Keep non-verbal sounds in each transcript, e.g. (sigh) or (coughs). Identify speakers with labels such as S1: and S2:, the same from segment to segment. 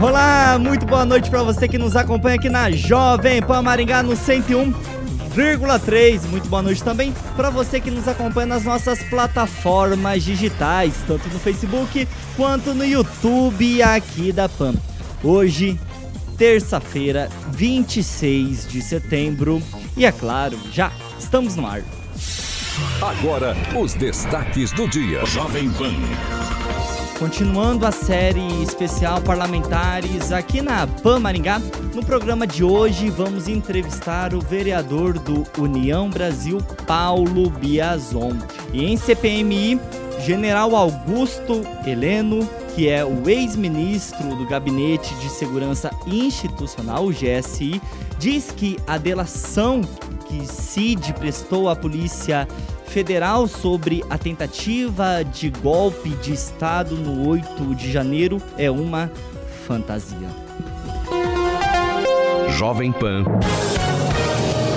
S1: Olá, muito boa noite para você que nos acompanha aqui na Jovem Pan Maringá no 101,3. Muito boa noite também para você que nos acompanha nas nossas plataformas digitais, tanto no Facebook quanto no YouTube aqui da Pan. Hoje, terça-feira, 26 de setembro, e é claro, já estamos no ar.
S2: Agora, os destaques do dia. Jovem Pan.
S1: Continuando a série especial Parlamentares aqui na PAN Maringá, no programa de hoje vamos entrevistar o vereador do União Brasil, Paulo Biazon. E em CPMI, General Augusto Heleno, que é o ex-ministro do Gabinete de Segurança Institucional, o GSI, diz que a delação que Cid prestou à Polícia Federal sobre a tentativa de golpe de Estado no 8 de janeiro é uma fantasia.
S2: Jovem Pan.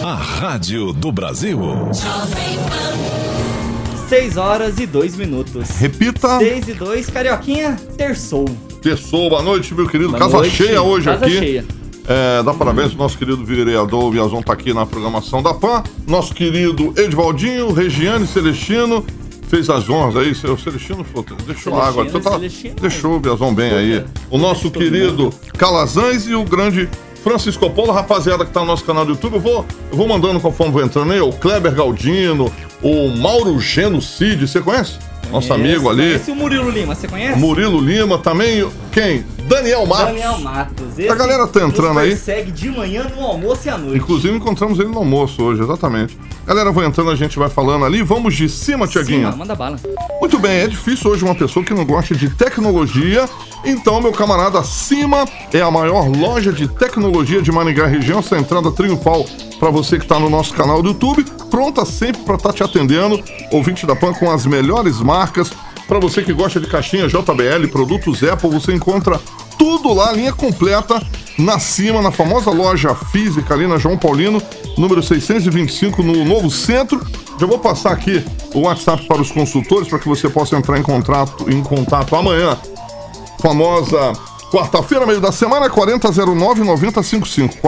S2: A Rádio do Brasil. Jovem
S1: Pan. 6 horas e 2 minutos.
S3: Repita.
S1: 6 e 2, Carioquinha, terçou.
S3: Terçou, boa noite, meu querido. Boa Casa noite. cheia hoje Casa aqui. Cheia. É, dá parabéns pro nosso querido vereador Biazon tá aqui na programação da PAN. Nosso querido Edvaldinho, Regiane Celestino, fez as honras aí, seu Celestino, deixou Celestino, água. Então tá, deixou o Biazon bem aí. O nosso querido Calazans e o grande Francisco Polo, rapaziada que tá no nosso canal do YouTube, eu vou, eu vou mandando conforme vou entrando aí, o Kleber Galdino, o Mauro Genocide, você conhece? Nosso amigo ali.
S1: Conhece o Murilo Lima, você conhece?
S3: Murilo Lima, também, quem? Daniel Matos.
S1: Daniel Matos. Esse
S3: a galera tá entrando aí.
S1: segue de manhã, no almoço e à noite.
S3: Inclusive encontramos ele no almoço hoje, exatamente. Galera, vai entrando, a gente vai falando ali. Vamos de cima, Tiaguinho.
S1: Manda bala.
S3: Muito bem, é difícil hoje uma pessoa que não gosta de tecnologia. Então, meu camarada, Cima é a maior loja de tecnologia de Maringá região, essa entrada triunfal para você que está no nosso canal do YouTube, pronta sempre para estar tá te atendendo, ouvinte da PAN com as melhores marcas. Para você que gosta de caixinha JBL, produtos Apple, você encontra tudo lá, linha completa, na cima, na famosa loja física ali na João Paulino, número 625, no novo centro. Já vou passar aqui o WhatsApp para os consultores para que você possa entrar em contato, em contato amanhã. Famosa quarta-feira, meio da semana, 4009-9055.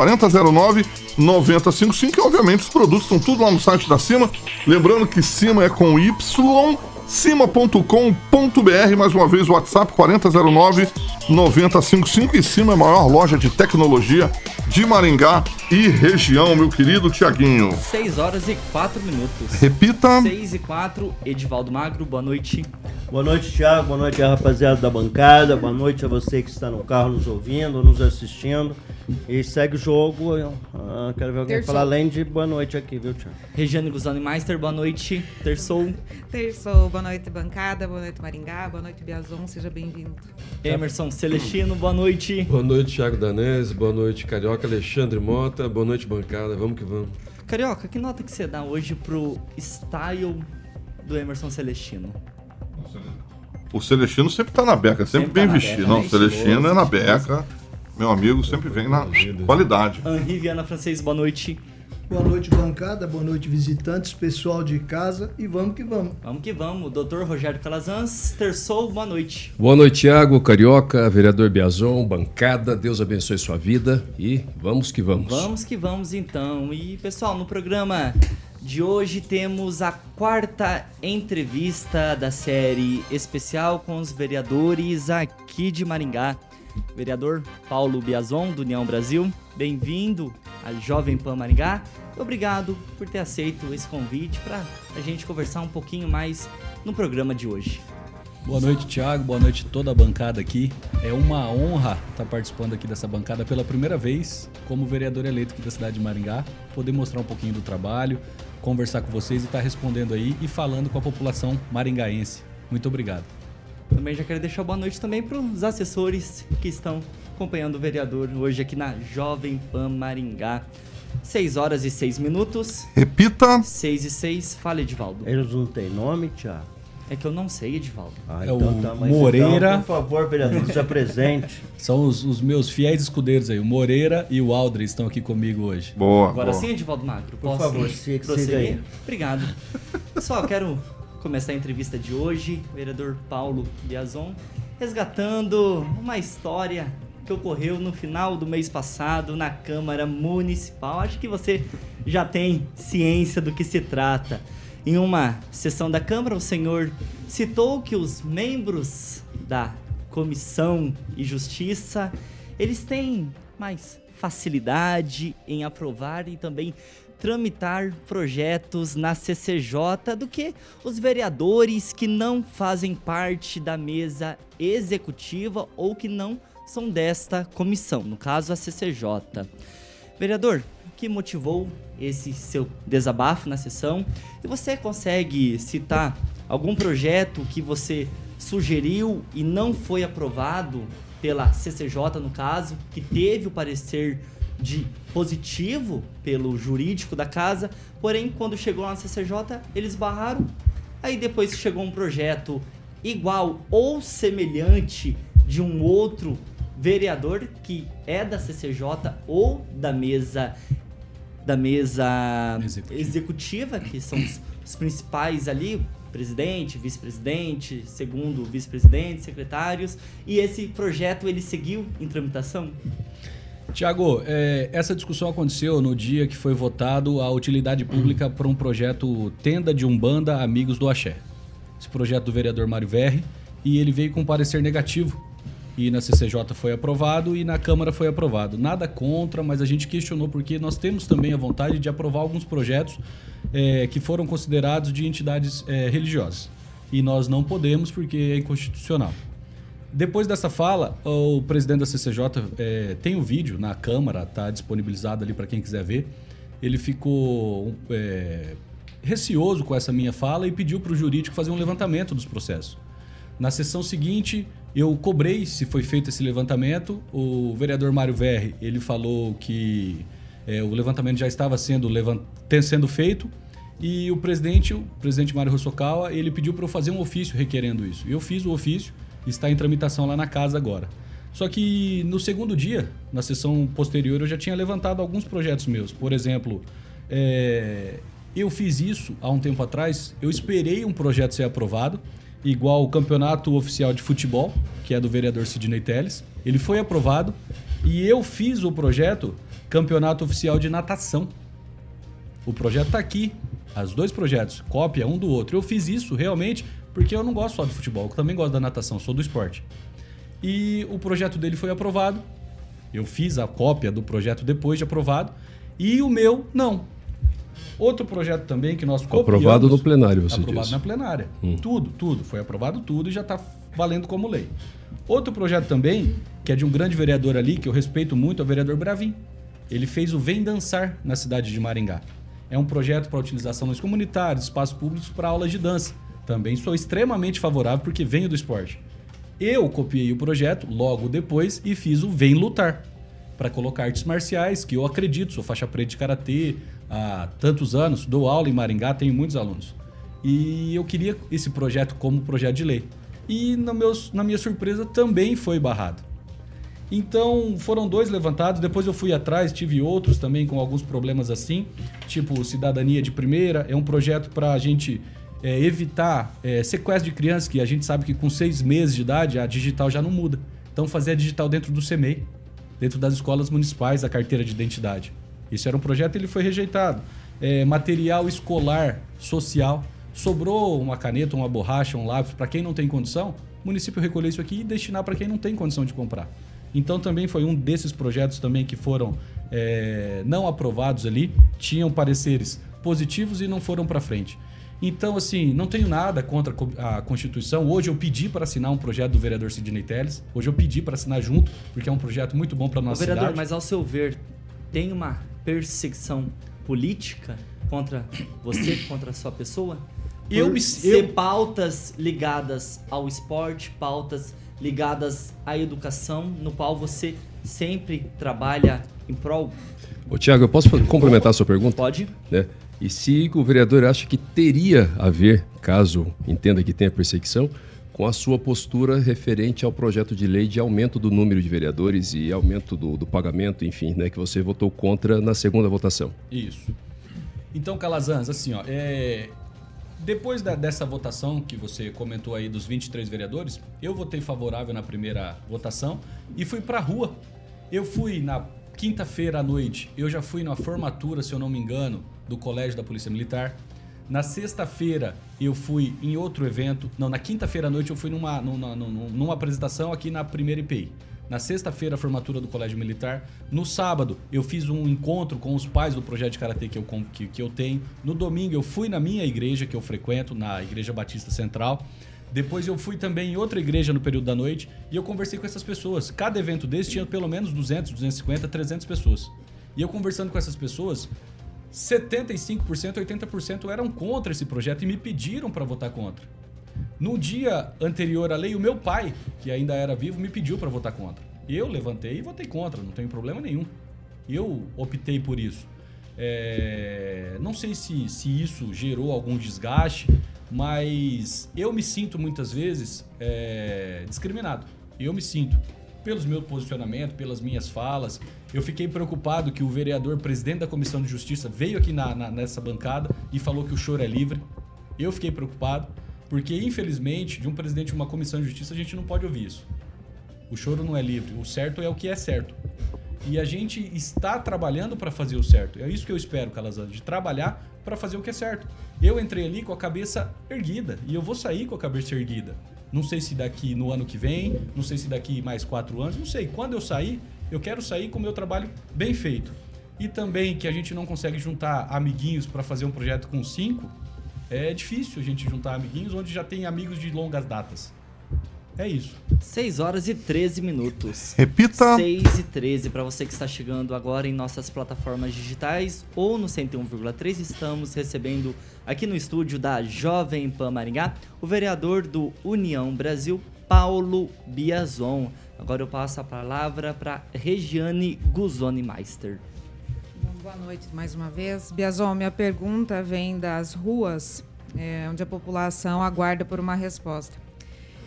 S3: 4009-9055. E obviamente os produtos estão tudo lá no site da Cima. Lembrando que Cima é com Y cima.com.br, mais uma vez o WhatsApp 4009 9055 e Cima é a maior loja de tecnologia de Maringá e região, meu querido Tiaguinho.
S1: 6 horas e 4 minutos.
S3: Repita.
S1: 6 e 4, Edivaldo Magro, boa noite.
S4: Boa noite, Tiago, boa noite a rapaziada da bancada, boa noite a você que está no carro nos ouvindo, nos assistindo. E segue o jogo. Ah, quero ver alguém Terçou. falar além de boa noite aqui, viu, Tiago?
S1: Regiane Guzani Meister, boa noite. Terçou.
S5: Terçou, boa noite, bancada, boa noite, Maringá, boa noite, Biazon, seja bem-vindo.
S1: Emerson Celestino, boa noite.
S6: Boa noite, Thiago Danese, boa noite, Carioca Alexandre Mota, boa noite, bancada, vamos que vamos.
S1: Carioca, que nota que você dá hoje pro style do Emerson Celestino?
S3: O Celestino sempre tá na beca, sempre, sempre bem tá vestido. Beca, Não, o Celestino é na beca. Meu amigo sempre vem na qualidade.
S1: Henri Viana Francês, boa noite.
S7: Boa noite, bancada. Boa noite, visitantes, pessoal de casa. E vamos que vamos.
S1: Vamos que vamos. Doutor Rogério Calazans, terçou, boa noite.
S6: Boa noite, Tiago, Carioca, vereador Biazon, bancada. Deus abençoe sua vida e vamos que vamos.
S1: Vamos que vamos, então. E, pessoal, no programa de hoje temos a quarta entrevista da série especial com os vereadores aqui de Maringá. Vereador Paulo Biazon, do União Brasil, bem-vindo à Jovem Pan Maringá. Obrigado por ter aceito esse convite para a gente conversar um pouquinho mais no programa de hoje.
S8: Boa noite, Thiago. Boa noite toda a bancada aqui. É uma honra estar participando aqui dessa bancada pela primeira vez como vereador eleito aqui da cidade de Maringá, poder mostrar um pouquinho do trabalho, conversar com vocês e estar respondendo aí e falando com a população maringaense. Muito obrigado.
S1: Também já quero deixar boa noite também para os assessores que estão acompanhando o vereador hoje aqui na Jovem Pan Maringá. 6 horas e 6 minutos.
S3: Repita.
S1: 6 e 6. Fala, Edivaldo.
S4: Eles não têm nome, Tiago?
S1: É que eu não sei, Edivaldo.
S8: Ah, é então o tá, Moreira. Então,
S4: por favor, vereador, seja presente. (laughs)
S8: São os, os, meus fiéis escudeiros aí. O Moreira e o Aldre estão aqui comigo hoje.
S3: Boa.
S1: Agora
S3: boa.
S1: sim, Edivaldo Magro.
S4: Por favor, siga, siga aí.
S1: Obrigado. Pessoal, quero começar a entrevista de hoje. vereador Paulo Biazon resgatando uma história que ocorreu no final do mês passado na Câmara Municipal. Acho que você já tem ciência do que se trata. Em uma sessão da Câmara, o senhor citou que os membros da Comissão e Justiça, eles têm mais facilidade em aprovar e também tramitar projetos na CCJ do que os vereadores que não fazem parte da mesa executiva ou que não são desta comissão, no caso a CCJ. Vereador, que motivou esse seu desabafo na sessão? E você consegue citar algum projeto que você sugeriu e não foi aprovado pela CCJ no caso, que teve o parecer de positivo pelo jurídico da casa, porém quando chegou na CCJ eles barraram. Aí depois chegou um projeto igual ou semelhante de um outro vereador que é da CCJ ou da mesa da mesa executiva, executiva que são os, os principais ali, presidente, vice-presidente, segundo vice-presidente, secretários, e esse projeto ele seguiu em tramitação?
S8: Tiago, é, essa discussão aconteceu no dia que foi votado a utilidade pública para um projeto Tenda de Umbanda Amigos do Axé. Esse projeto do vereador Mário Verri, e ele veio com um parecer negativo e na CCJ foi aprovado e na Câmara foi aprovado. Nada contra, mas a gente questionou porque nós temos também a vontade de aprovar alguns projetos é, que foram considerados de entidades é, religiosas. E nós não podemos porque é inconstitucional. Depois dessa fala, o presidente da CCJ é, tem o um vídeo na Câmara, está disponibilizado ali para quem quiser ver. Ele ficou receoso com essa minha fala e pediu para o jurídico fazer um levantamento dos processos. Na sessão seguinte, eu cobrei se foi feito esse levantamento. O vereador Mário Verri, ele falou que é, o levantamento já estava sendo, levant... sendo feito. E o presidente, o presidente Mário Rossokawa, ele pediu para eu fazer um ofício requerendo isso. Eu fiz o ofício, está em tramitação lá na casa agora. Só que no segundo dia, na sessão posterior, eu já tinha levantado alguns projetos meus. Por exemplo, é... eu fiz isso há um tempo atrás, eu esperei um projeto ser aprovado igual o campeonato oficial de futebol, que é do vereador Sidney Teles. Ele foi aprovado e eu fiz o projeto campeonato oficial de natação. O projeto está aqui, os dois projetos, cópia um do outro. Eu fiz isso realmente porque eu não gosto só do futebol, eu também gosto da natação, sou do esporte. E o projeto dele foi aprovado. Eu fiz a cópia do projeto depois de aprovado. E o meu, não. Outro projeto também que nós
S6: copiamos... Aprovado no plenário, você
S8: Aprovado
S6: disse.
S8: na plenária. Hum. Tudo, tudo. Foi aprovado tudo e já está valendo como lei. Outro projeto também, que é de um grande vereador ali, que eu respeito muito, é o vereador Bravin. Ele fez o Vem Dançar na cidade de Maringá. É um projeto para utilização nos comunitários, espaços públicos para aulas de dança. Também sou extremamente favorável porque venho do esporte. Eu copiei o projeto logo depois e fiz o Vem Lutar para colocar artes marciais, que eu acredito, sou faixa preta de karatê, há tantos anos, dou aula em Maringá, tenho muitos alunos. E eu queria esse projeto como projeto de lei. E no meus, na minha surpresa também foi barrado. Então foram dois levantados, depois eu fui atrás, tive outros também com alguns problemas assim, tipo Cidadania de Primeira, é um projeto para a gente é, evitar é, sequestro de crianças, que a gente sabe que com seis meses de idade a digital já não muda. Então fazer a digital dentro do CEMEI, dentro das escolas municipais, a carteira de identidade. Isso era um projeto e ele foi rejeitado. É, material escolar social. Sobrou uma caneta, uma borracha, um lápis para quem não tem condição, o município recolher isso aqui e destinar para quem não tem condição de comprar. Então também foi um desses projetos também que foram é, não aprovados ali, tinham pareceres positivos e não foram para frente. Então, assim, não tenho nada contra a Constituição. Hoje eu pedi para assinar um projeto do vereador Sidney Telles. Hoje eu pedi para assinar junto, porque é um projeto muito bom para nossa
S1: vereador,
S8: cidade.
S1: mas ao seu ver, tem uma perseguição política contra você, (coughs) contra a sua pessoa? Por
S8: Eu me-
S1: ser
S8: eu-
S1: pautas ligadas ao esporte, pautas ligadas à educação, no qual você sempre trabalha em prol?
S6: Ô, Tiago, eu posso complementar a sua pergunta?
S1: Pode?
S6: né? E se o vereador acha que teria a ver, caso entenda que tenha perseguição, com a sua postura referente ao projeto de lei de aumento do número de vereadores e aumento do, do pagamento, enfim, né, que você votou contra na segunda votação.
S8: Isso. Então, Calazans, assim, ó, é, depois da- dessa votação que você comentou aí dos 23 vereadores, eu votei favorável na primeira votação e fui pra rua. Eu fui na quinta-feira à noite, eu já fui na formatura, se eu não me engano, do Colégio da Polícia Militar. Na sexta-feira eu fui em outro evento. Não, na quinta-feira à noite eu fui numa, numa, numa, numa apresentação aqui na primeira IPI. Na sexta-feira, a formatura do Colégio Militar. No sábado, eu fiz um encontro com os pais do projeto de Karatê que eu, que, que eu tenho. No domingo, eu fui na minha igreja que eu frequento, na Igreja Batista Central. Depois eu fui também em outra igreja no período da noite e eu conversei com essas pessoas. Cada evento desse tinha pelo menos 200, 250, 300 pessoas. E eu conversando com essas pessoas, 75%, 80% eram contra esse projeto e me pediram para votar contra. No dia anterior à lei, o meu pai, que ainda era vivo, me pediu para votar contra. Eu levantei e votei contra, não tem problema nenhum. Eu optei por isso. É, Não sei se, se isso gerou algum desgaste, mas eu me sinto muitas vezes é, discriminado. Eu me sinto. Pelos meus posicionamentos, pelas minhas falas. Eu fiquei preocupado que o vereador, presidente da Comissão de Justiça, veio aqui na- na- nessa bancada e falou que o choro é livre. Eu fiquei preocupado, porque infelizmente, de um presidente de uma comissão de justiça, a gente não pode ouvir isso. O choro não é livre. O certo é o que é certo. E a gente está trabalhando para fazer o certo. É isso que eu espero, Calazans, de trabalhar para fazer o que é certo. Eu entrei ali com a cabeça erguida e eu vou sair com a cabeça erguida. Não sei se daqui no ano que vem, não sei se daqui mais quatro anos, não sei. Quando eu sair, eu quero sair com o meu trabalho bem feito. E também que a gente não consegue juntar amiguinhos para fazer um projeto com cinco, é difícil a gente juntar amiguinhos onde já tem amigos de longas datas. É isso.
S1: 6 horas e 13 minutos.
S3: Repita.
S1: 6 e 13 para você que está chegando agora em nossas plataformas digitais ou no 101,3 estamos recebendo aqui no estúdio da Jovem Pan Maringá o vereador do União Brasil, Paulo Biazon. Agora eu passo a palavra para Regiane Guzoni Meister.
S5: Boa noite mais uma vez. Biazon, minha pergunta vem das ruas, é, onde a população aguarda por uma resposta.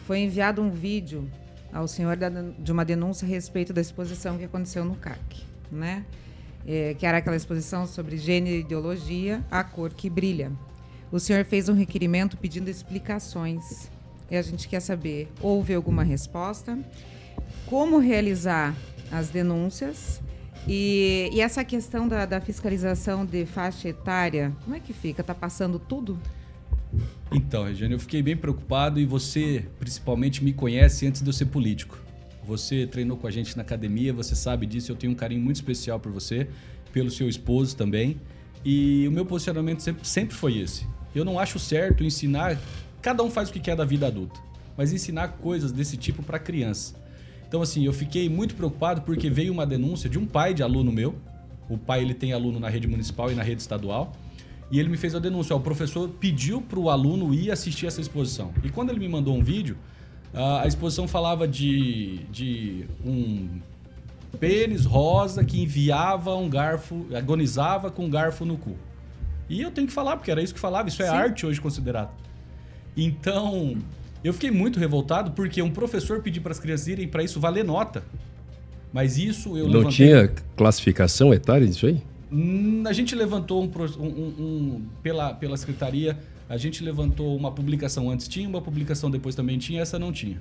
S5: Foi enviado um vídeo ao senhor de uma denúncia a respeito da exposição que aconteceu no CAC, né? É, que era aquela exposição sobre gênero e ideologia, a cor que brilha. O senhor fez um requerimento pedindo explicações. E a gente quer saber, houve alguma resposta? Como realizar as denúncias? E, e essa questão da, da fiscalização de faixa etária, como é que fica? Tá passando tudo?
S8: Então, Regiane, eu fiquei bem preocupado e você, principalmente, me conhece antes de eu ser político. Você treinou com a gente na academia, você sabe disso, eu tenho um carinho muito especial por você, pelo seu esposo também. E o meu posicionamento sempre, sempre foi esse. Eu não acho certo ensinar. Cada um faz o que quer da vida adulta, mas ensinar coisas desse tipo para criança. Então, assim, eu fiquei muito preocupado porque veio uma denúncia de um pai de aluno meu. O pai ele tem aluno na rede municipal e na rede estadual. E ele me fez a denúncia. ó, O professor pediu para o aluno ir assistir essa exposição. E quando ele me mandou um vídeo, a a exposição falava de, de um pênis rosa que enviava um garfo, agonizava com um garfo no cu. E eu tenho que falar, porque era isso que falava. Isso é
S5: Sim.
S8: arte hoje considerado. Então, eu fiquei muito revoltado porque um professor pediu para as crianças irem para isso valer nota. Mas isso eu
S6: Não
S8: levantei...
S6: tinha classificação etária disso aí?
S8: Hum, A gente levantou um, um- um- pela, pela secretaria, a gente levantou uma publicação antes tinha, uma publicação depois também tinha, essa não tinha.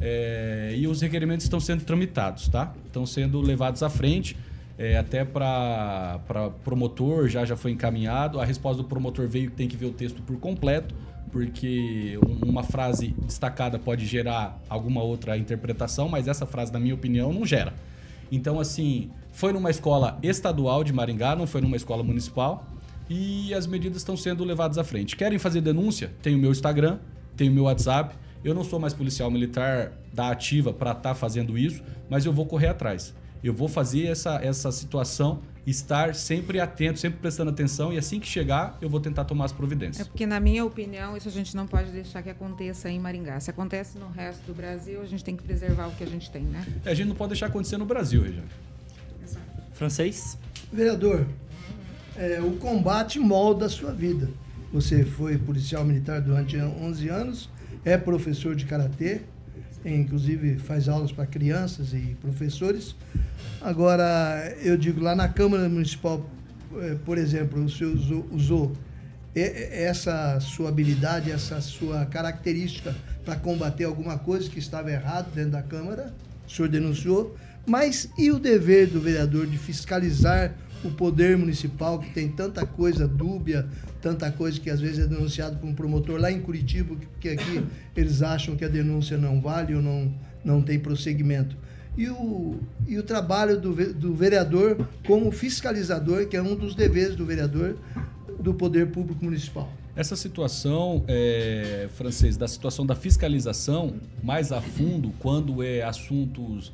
S8: É, e os requerimentos estão sendo tramitados, tá? Estão sendo levados à frente, é, até para promotor, já já foi encaminhado. A resposta do promotor veio que tem que ver o texto por completo porque uma frase destacada pode gerar alguma outra interpretação, mas essa frase, na minha opinião, não gera. Então, assim, foi numa escola estadual de Maringá, não foi numa escola municipal, e as medidas estão sendo levadas à frente. Querem fazer denúncia? Tem o meu Instagram, tem o meu WhatsApp. Eu não sou mais policial militar da ativa para estar tá fazendo isso, mas eu vou correr atrás. Eu vou fazer essa, essa situação estar sempre atento, sempre prestando atenção e assim que chegar, eu vou tentar tomar as providências.
S5: É porque, na minha opinião, isso a gente não pode deixar que aconteça em Maringá. Se acontece no resto do Brasil, a gente tem que preservar o que a gente tem, né?
S8: É, a gente não pode deixar acontecer no Brasil, Regiane.
S1: Francês?
S7: Vereador, é, o combate molda a sua vida. Você foi policial militar durante 11 anos, é professor de karatê, inclusive faz aulas para crianças e professores. Agora, eu digo, lá na Câmara Municipal, é, por exemplo, o senhor usou, usou essa sua habilidade, essa sua característica para combater alguma coisa que estava errado dentro da Câmara, o senhor denunciou, mas e o dever do vereador de fiscalizar o poder municipal, que tem tanta coisa dúbia, tanta coisa que às vezes é denunciado por um promotor lá em Curitiba, que aqui (laughs) eles acham que a denúncia não vale ou não, não tem prosseguimento. E o, e o trabalho do, do vereador como fiscalizador, que é um dos deveres do vereador do poder público municipal.
S8: Essa situação, é, francês, da situação da fiscalização mais a fundo, quando é assuntos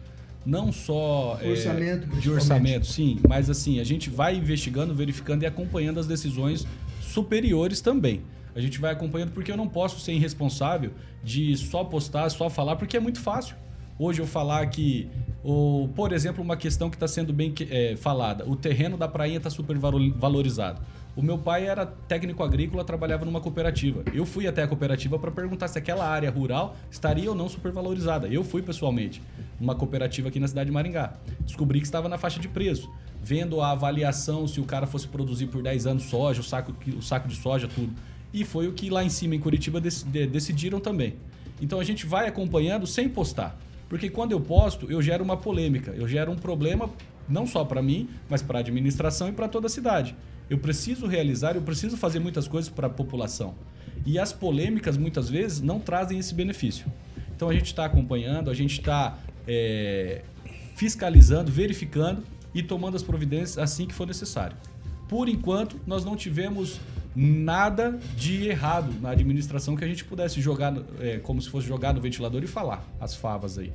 S8: não só
S7: é, orçamento,
S8: de orçamento, sim, mas assim, a gente vai investigando, verificando e acompanhando as decisões superiores também. A gente vai acompanhando porque eu não posso ser irresponsável de só postar, só falar, porque é muito fácil. Hoje eu falar que, o, por exemplo, uma questão que está sendo bem é, falada, o terreno da prainha está super valorizado. O meu pai era técnico agrícola, trabalhava numa cooperativa. Eu fui até a cooperativa para perguntar se aquela área rural estaria ou não supervalorizada. Eu fui pessoalmente numa cooperativa aqui na cidade de Maringá. Descobri que estava na faixa de preço. Vendo a avaliação se o cara fosse produzir por 10 anos soja, o saco, o saco de soja, tudo. E foi o que lá em cima, em Curitiba, decidiram também. Então a gente vai acompanhando sem postar. Porque quando eu posto, eu gero uma polêmica, eu gero um problema não só para mim, mas para a administração e para toda a cidade. Eu preciso realizar, eu preciso fazer muitas coisas para a população. E as polêmicas, muitas vezes, não trazem esse benefício. Então a gente está acompanhando, a gente está é, fiscalizando, verificando e tomando as providências assim que for necessário. Por enquanto, nós não tivemos nada de errado na administração que a gente pudesse jogar é, como se fosse jogar no ventilador e falar as favas aí.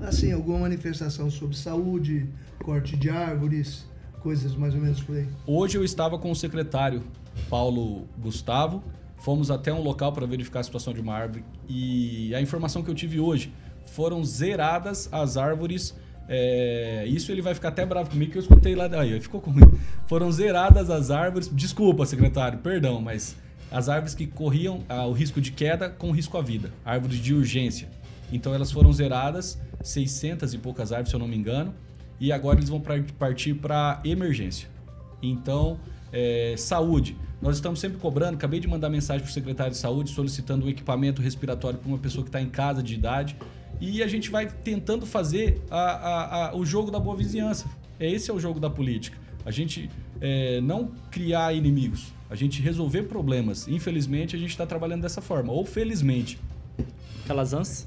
S7: Assim, alguma manifestação sobre saúde, corte de árvores, coisas mais ou menos por aí.
S8: Hoje eu estava com o secretário Paulo Gustavo, fomos até um local para verificar a situação de uma árvore e a informação que eu tive hoje foram zeradas as árvores. É, isso ele vai ficar até bravo comigo que eu escutei lá. Aí, ficou comigo. Foram zeradas as árvores. Desculpa, secretário, perdão, mas as árvores que corriam ah, o risco de queda com risco à vida, árvores de urgência. Então elas foram zeradas, 600 e poucas árvores, se eu não me engano e agora eles vão partir para emergência. Então, é, saúde. Nós estamos sempre cobrando. Acabei de mandar mensagem para o secretário de saúde solicitando um equipamento respiratório para uma pessoa que está em casa de idade. E a gente vai tentando fazer a, a, a, o jogo da boa vizinhança. É esse é o jogo da política. A gente é, não criar inimigos, a gente resolver problemas. Infelizmente, a gente está trabalhando dessa forma. Ou felizmente.
S1: Calazans?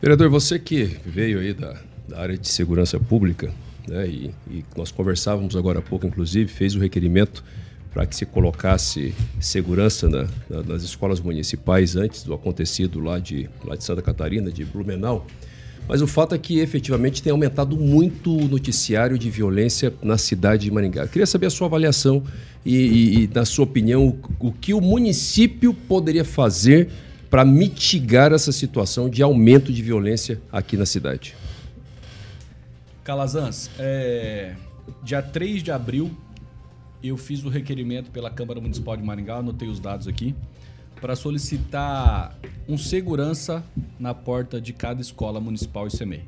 S6: Vereador, você que veio aí da, da área de segurança pública, né, e, e nós conversávamos agora há pouco, inclusive, fez o requerimento para que se colocasse segurança na, na, nas escolas municipais antes do acontecido lá de, lá de Santa Catarina, de Blumenau. Mas o fato é que efetivamente tem aumentado muito o noticiário de violência na cidade de Maringá. Eu queria saber a sua avaliação e, e, e na sua opinião, o, o que o município poderia fazer para mitigar essa situação de aumento de violência aqui na cidade.
S8: Calazans, é, dia 3 de abril, eu fiz o requerimento pela Câmara Municipal de Maringá, anotei os dados aqui, para solicitar um segurança na porta de cada escola municipal e CMEI.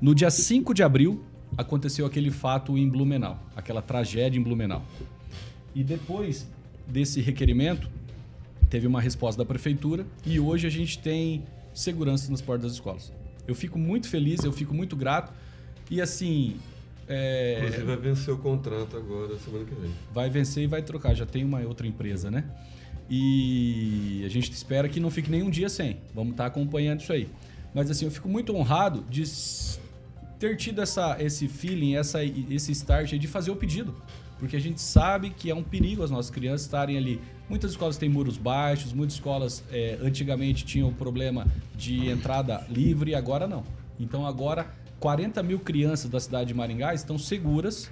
S8: No dia 5 de abril, aconteceu aquele fato em Blumenau, aquela tragédia em Blumenau. E depois desse requerimento, teve uma resposta da prefeitura e hoje a gente tem segurança nas portas das escolas. Eu fico muito feliz, eu fico muito grato e assim.
S9: É... Inclusive vai vencer o contrato agora, semana que vem.
S8: Vai vencer e vai trocar, já tem uma outra empresa, né? E a gente espera que não fique nenhum dia sem. Vamos estar tá acompanhando isso aí. Mas assim, eu fico muito honrado de ter tido essa, esse feeling, essa, esse start de fazer o pedido. Porque a gente sabe que é um perigo as nossas crianças estarem ali. Muitas escolas têm muros baixos, muitas escolas é, antigamente tinham problema de entrada livre, agora não. Então agora 40 mil crianças da cidade de Maringá estão seguras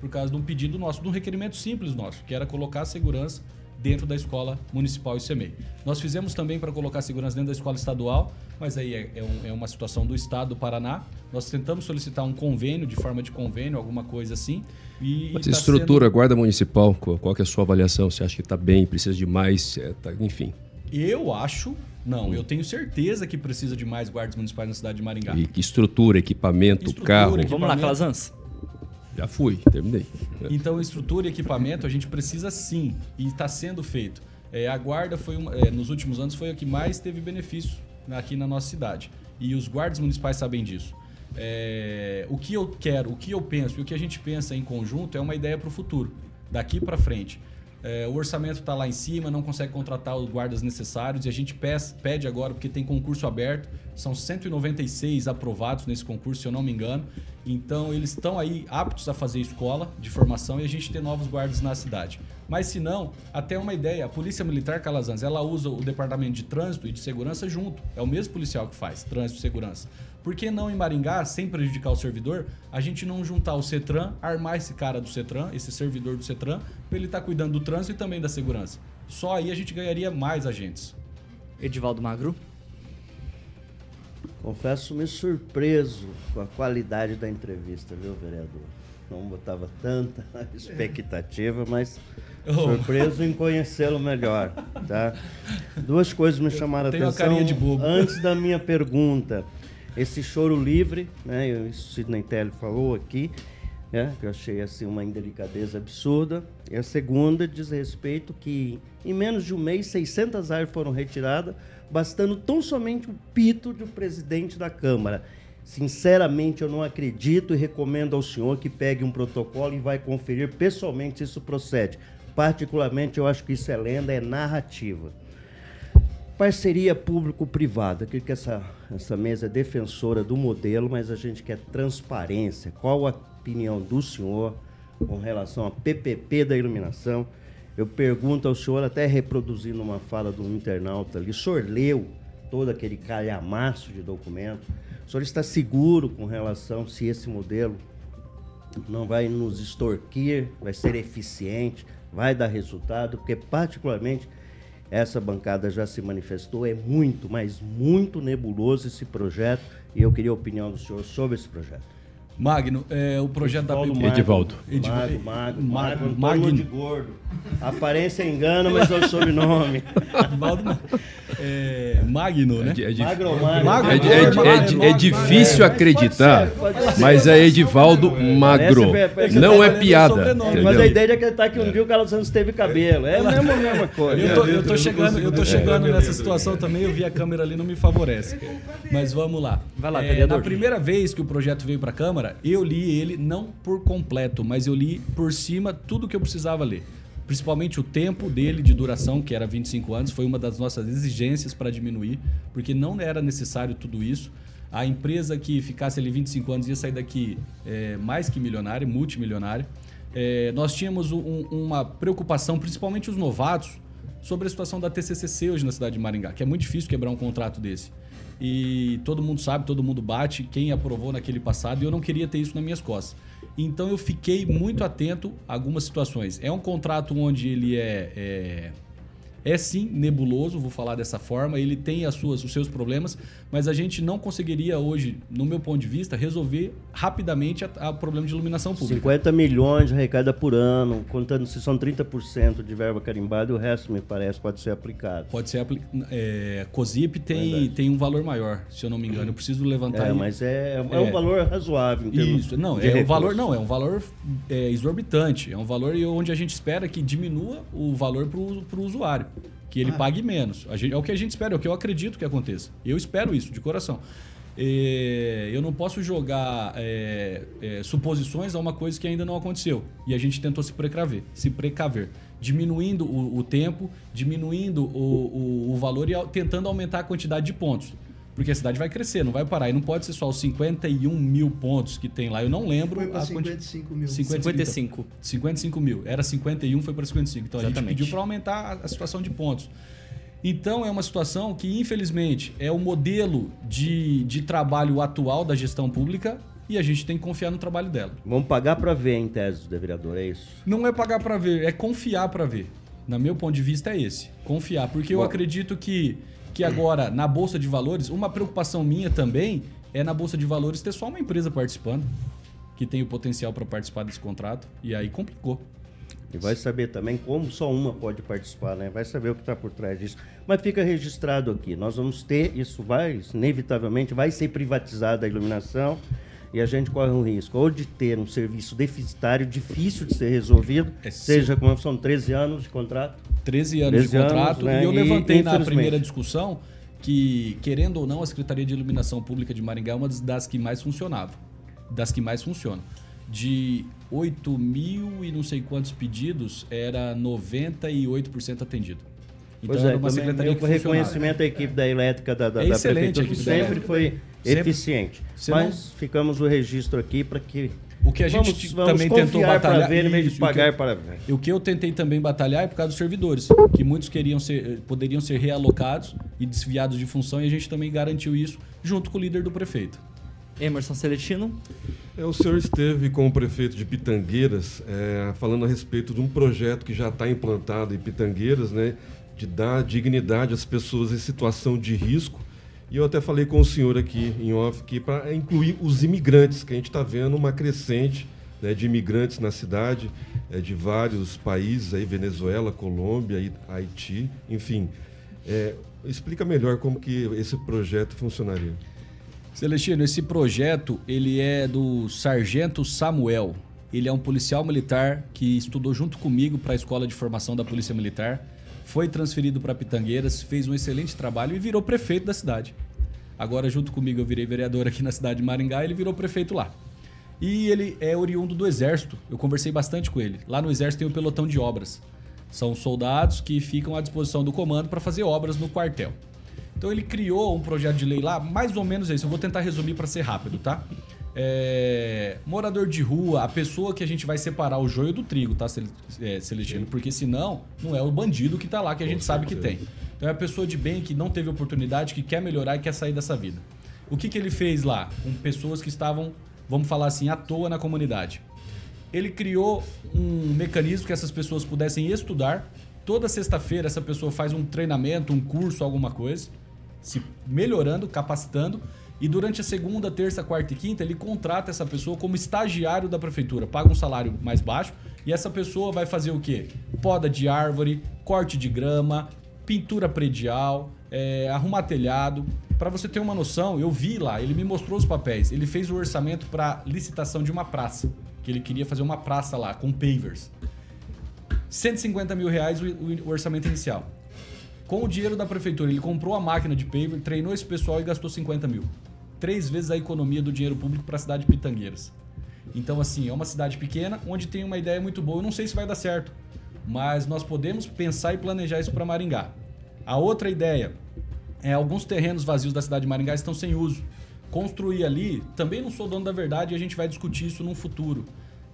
S8: por causa de um pedido nosso, de um requerimento simples nosso, que era colocar a segurança dentro da escola municipal ICMEI. Nós fizemos também para colocar segurança dentro da escola estadual, mas aí é, é, um, é, uma situação do estado do Paraná. Nós tentamos solicitar um convênio, de forma de convênio, alguma coisa assim.
S6: E, mas tá estrutura, sendo... guarda municipal, qual, qual é a sua avaliação? Você acha que está bem, precisa de mais, é, tá, enfim?
S8: Eu acho não, eu tenho certeza que precisa de mais guardas municipais na cidade de Maringá.
S6: E que estrutura, equipamento, estrutura, carro. Equipamento.
S1: Vamos lá, Calazans.
S6: Já fui, terminei.
S8: Então, estrutura e equipamento a gente precisa sim, e está sendo feito. É, a guarda foi uma, é, nos últimos anos foi a que mais teve benefício aqui na nossa cidade. E os guardas municipais sabem disso. É, o que eu quero, o que eu penso e o que a gente pensa em conjunto é uma ideia para o futuro, daqui para frente. É, o orçamento está lá em cima, não consegue contratar os guardas necessários e a gente pede agora, porque tem concurso aberto, são 196 aprovados nesse concurso, se eu não me engano. Então eles estão aí aptos a fazer escola de formação e a gente ter novos guardas na cidade. Mas se não, até uma ideia, a Polícia Militar Calazans, ela usa o Departamento de Trânsito e de Segurança junto. É o mesmo policial que faz, Trânsito e Segurança. Por que não em Maringá, sem prejudicar o servidor, a gente não juntar o CETRAN, armar esse cara do CETRAN, esse servidor do CETRAN, para ele estar tá cuidando do trânsito e também da segurança? Só aí a gente ganharia mais agentes.
S1: Edivaldo Magro.
S4: Confesso-me surpreso com a qualidade da entrevista, viu, vereador? Não botava tanta (laughs) expectativa, mas (laughs) oh. surpreso em conhecê-lo melhor, tá? Duas coisas me chamaram a atenção antes da minha pergunta. Esse choro livre, né? O Sidney Telly falou aqui, né? Que eu achei assim uma indelicadeza absurda. E a segunda diz respeito que em menos de um mês 600 árvores foram retiradas bastando tão somente o pito do presidente da Câmara. Sinceramente, eu não acredito e recomendo ao senhor que pegue um protocolo e vai conferir pessoalmente se isso procede. Particularmente, eu acho que isso é lenda, é narrativa. Parceria público-privada. Que essa, essa mesa é defensora do modelo, mas a gente quer transparência. Qual a opinião do senhor com relação a PPP da iluminação? Eu pergunto ao senhor, até reproduzindo uma fala de um internauta ali, o senhor leu todo aquele calhamaço de documento? O senhor está seguro com relação se esse modelo não vai nos extorquir, vai ser eficiente, vai dar resultado? Porque, particularmente, essa bancada já se manifestou, é muito, mas muito nebuloso esse projeto e eu queria a opinião do senhor sobre esse projeto.
S8: Magno, é, o projeto
S6: Edivaldo
S8: da
S6: Magno, Edivaldo.
S4: Magno, Magno, Magno, Magno, de gordo. A aparência engana, mas é o sobrenome. (laughs) Edivaldo
S8: é, Magno, né? É,
S6: é, Magro, Magno. É, é, é, difícil acreditar, mas é Edivaldo Magro. Não é piada.
S4: Mas a ideia é que ele tá um dia o Carlos Santos teve cabelo. É a mesma, mesma coisa.
S8: Eu tô, eu tô chegando, eu tô chegando nessa situação também, eu vi a câmera ali, não me favorece. Mas vamos lá. Vai lá, Na primeira vez que o projeto veio para a Câmara, eu li ele não por completo, mas eu li por cima tudo que eu precisava ler. Principalmente o tempo dele de duração, que era 25 anos, foi uma das nossas exigências para diminuir, porque não era necessário tudo isso. A empresa que ficasse ali 25 anos ia sair daqui é, mais que milionária, multimilionária. É, nós tínhamos um, uma preocupação, principalmente os novatos, sobre a situação da TCCC hoje na cidade de Maringá, que é muito difícil quebrar um contrato desse e todo mundo sabe, todo mundo bate quem aprovou naquele passado e eu não queria ter isso nas minhas costas. Então eu fiquei muito atento a algumas situações. É um contrato onde ele é, é é sim nebuloso, vou falar dessa forma, ele tem as suas, os seus problemas, mas a gente não conseguiria hoje, no meu ponto de vista, resolver rapidamente o problema de iluminação pública.
S4: 50 milhões de arrecada por ano, contando se são 30% de verba carimbada e o resto, me parece, pode ser aplicado.
S8: Pode ser aplicado. É, COSIP tem, tem um valor maior, se eu não me engano. Eu preciso levantar.
S4: É, mas é, é, é, um valor razoável.
S8: Isso, não, é um valor, não, é um valor é, exorbitante. É um valor onde a gente espera que diminua o valor para o usuário que ele ah. pague menos. Gente, é o que a gente espera, é o que eu acredito que aconteça. Eu espero isso, de coração. É, eu não posso jogar é, é, suposições a uma coisa que ainda não aconteceu. E a gente tentou se precaver. Se precaver. diminuindo o, o tempo, diminuindo o, o, o valor e tentando aumentar a quantidade de pontos. Porque a cidade vai crescer, não vai parar. E não pode ser só os 51 mil pontos que tem lá. Eu não lembro.
S7: Foi para
S8: a
S7: 55 mil.
S1: 55.
S8: 55 mil. Era 51, foi para 55. Então a gente
S1: Exatamente.
S8: pediu para aumentar a, a situação de pontos. Então é uma situação que, infelizmente, é o modelo de, de trabalho atual da gestão pública e a gente tem que confiar no trabalho dela.
S4: Vamos pagar para ver em tese do vereador, é isso?
S8: Não é pagar para ver, é confiar para ver. Na meu ponto de vista é esse, confiar, porque eu
S4: Bom.
S8: acredito que que agora na bolsa de valores, uma preocupação minha também é na bolsa de valores ter só uma empresa participando que tem o potencial para participar desse contrato e aí complicou.
S4: E vai saber também como só uma pode participar, né? Vai saber o que está por trás disso. Mas fica registrado aqui. Nós vamos ter, isso vai, isso inevitavelmente, vai ser privatizada a iluminação e a gente corre um risco ou de ter um serviço deficitário, difícil de ser resolvido,
S8: É,
S4: seja como são 13 anos de contrato.
S8: 13 anos
S4: 13
S8: de contrato.
S4: anos, né?
S8: E eu
S4: E,
S8: levantei na
S4: infelizmente-
S8: primeira discussão que, querendo ou não, a Secretaria de Iluminação Pública de Maringá é uma das- das que mais funcionava. Das que mais funcionam. De 8 mil e não sei quantos pedidos, era 98% atendido. Então
S4: pois é,
S8: uma secretaria
S4: meu reconhecimento à equipe da elétrica da, da,
S8: É
S4: da prefeitura sempre foi
S8: Sempre.
S4: eficiente.
S8: Você
S4: Mas ficamos o registro aqui para que
S8: O que a gente
S4: vamos, vamos
S8: também tentou batalhar-
S4: ver em vez de pagar
S8: eu-
S4: para ver.
S8: O que eu tentei também batalhar é por causa dos servidores, que muitos queriam ser, poderiam ser realocados e desviados de função, e a gente também garantiu isso junto com o líder do prefeito.
S1: Emerson Celestino.
S6: É, o senhor esteve com o prefeito de Pitangueiras é, falando a respeito de um projeto que já está implantado em Pitangueiras, né, de dar dignidade às pessoas em situação de risco. E eu até falei com o senhor aqui em off que para incluir os imigrantes, que a gente está vendo uma crescente né, de imigrantes na cidade, é, de vários países, aí, Venezuela, Colômbia, Hai- Haiti, enfim. É, explica melhor como que esse projeto funcionaria.
S8: Celestino, esse projeto ele é do Sargento Samuel. Ele é um policial militar que estudou junto comigo para a escola de formação da Polícia Militar, foi transferido para Pitangueiras, fez um excelente trabalho e virou prefeito da cidade. Agora, junto comigo, eu virei vereador aqui na cidade de Maringá e ele virou prefeito lá. E ele é oriundo do Exército. Eu conversei bastante com ele. Lá no Exército tem o pelotão de obras. São soldados que ficam à disposição do comando para fazer obras no quartel. Então ele criou um projeto de lei lá, mais ou menos isso. Eu vou tentar resumir para ser rápido, tá? É, morador de rua, a pessoa que a gente vai separar o joio do trigo, tá, é, Celestino? Porque senão não é o bandido que tá lá, que a gente sabe que tem. Então é a pessoa de bem que não teve oportunidade, que quer melhorar e quer sair dessa vida. O que, que ele fez lá? Com pessoas que estavam, vamos falar assim, à toa na comunidade. Ele criou um mecanismo que essas pessoas pudessem estudar. Toda sexta-feira essa pessoa faz um treinamento, um curso, alguma coisa, se melhorando, capacitando. E durante a segunda, terça, quarta e quinta, ele contrata essa pessoa como estagiário da prefeitura, paga um salário mais baixo e essa pessoa vai fazer o quê? Poda de árvore, corte de grama, pintura predial, é, arrumar telhado. Para você ter uma noção, eu vi lá, ele me mostrou os papéis. Ele fez o orçamento para licitação de uma praça, que ele queria fazer uma praça lá com pavers. 150 mil reais o, o- orçamento inicial. Com o dinheiro da prefeitura, ele comprou a máquina de paver, treinou esse pessoal e gastou 50 mil. Três vezes a economia do dinheiro público para a cidade de Pitangueiras. Então, assim, é uma cidade pequena onde tem uma ideia muito boa. Eu não sei se vai dar certo, mas nós podemos pensar e planejar isso para Maringá. A outra ideia é alguns terrenos vazios da cidade de Maringá estão sem uso. Construir ali, também não sou dono da verdade e a gente vai discutir isso num futuro.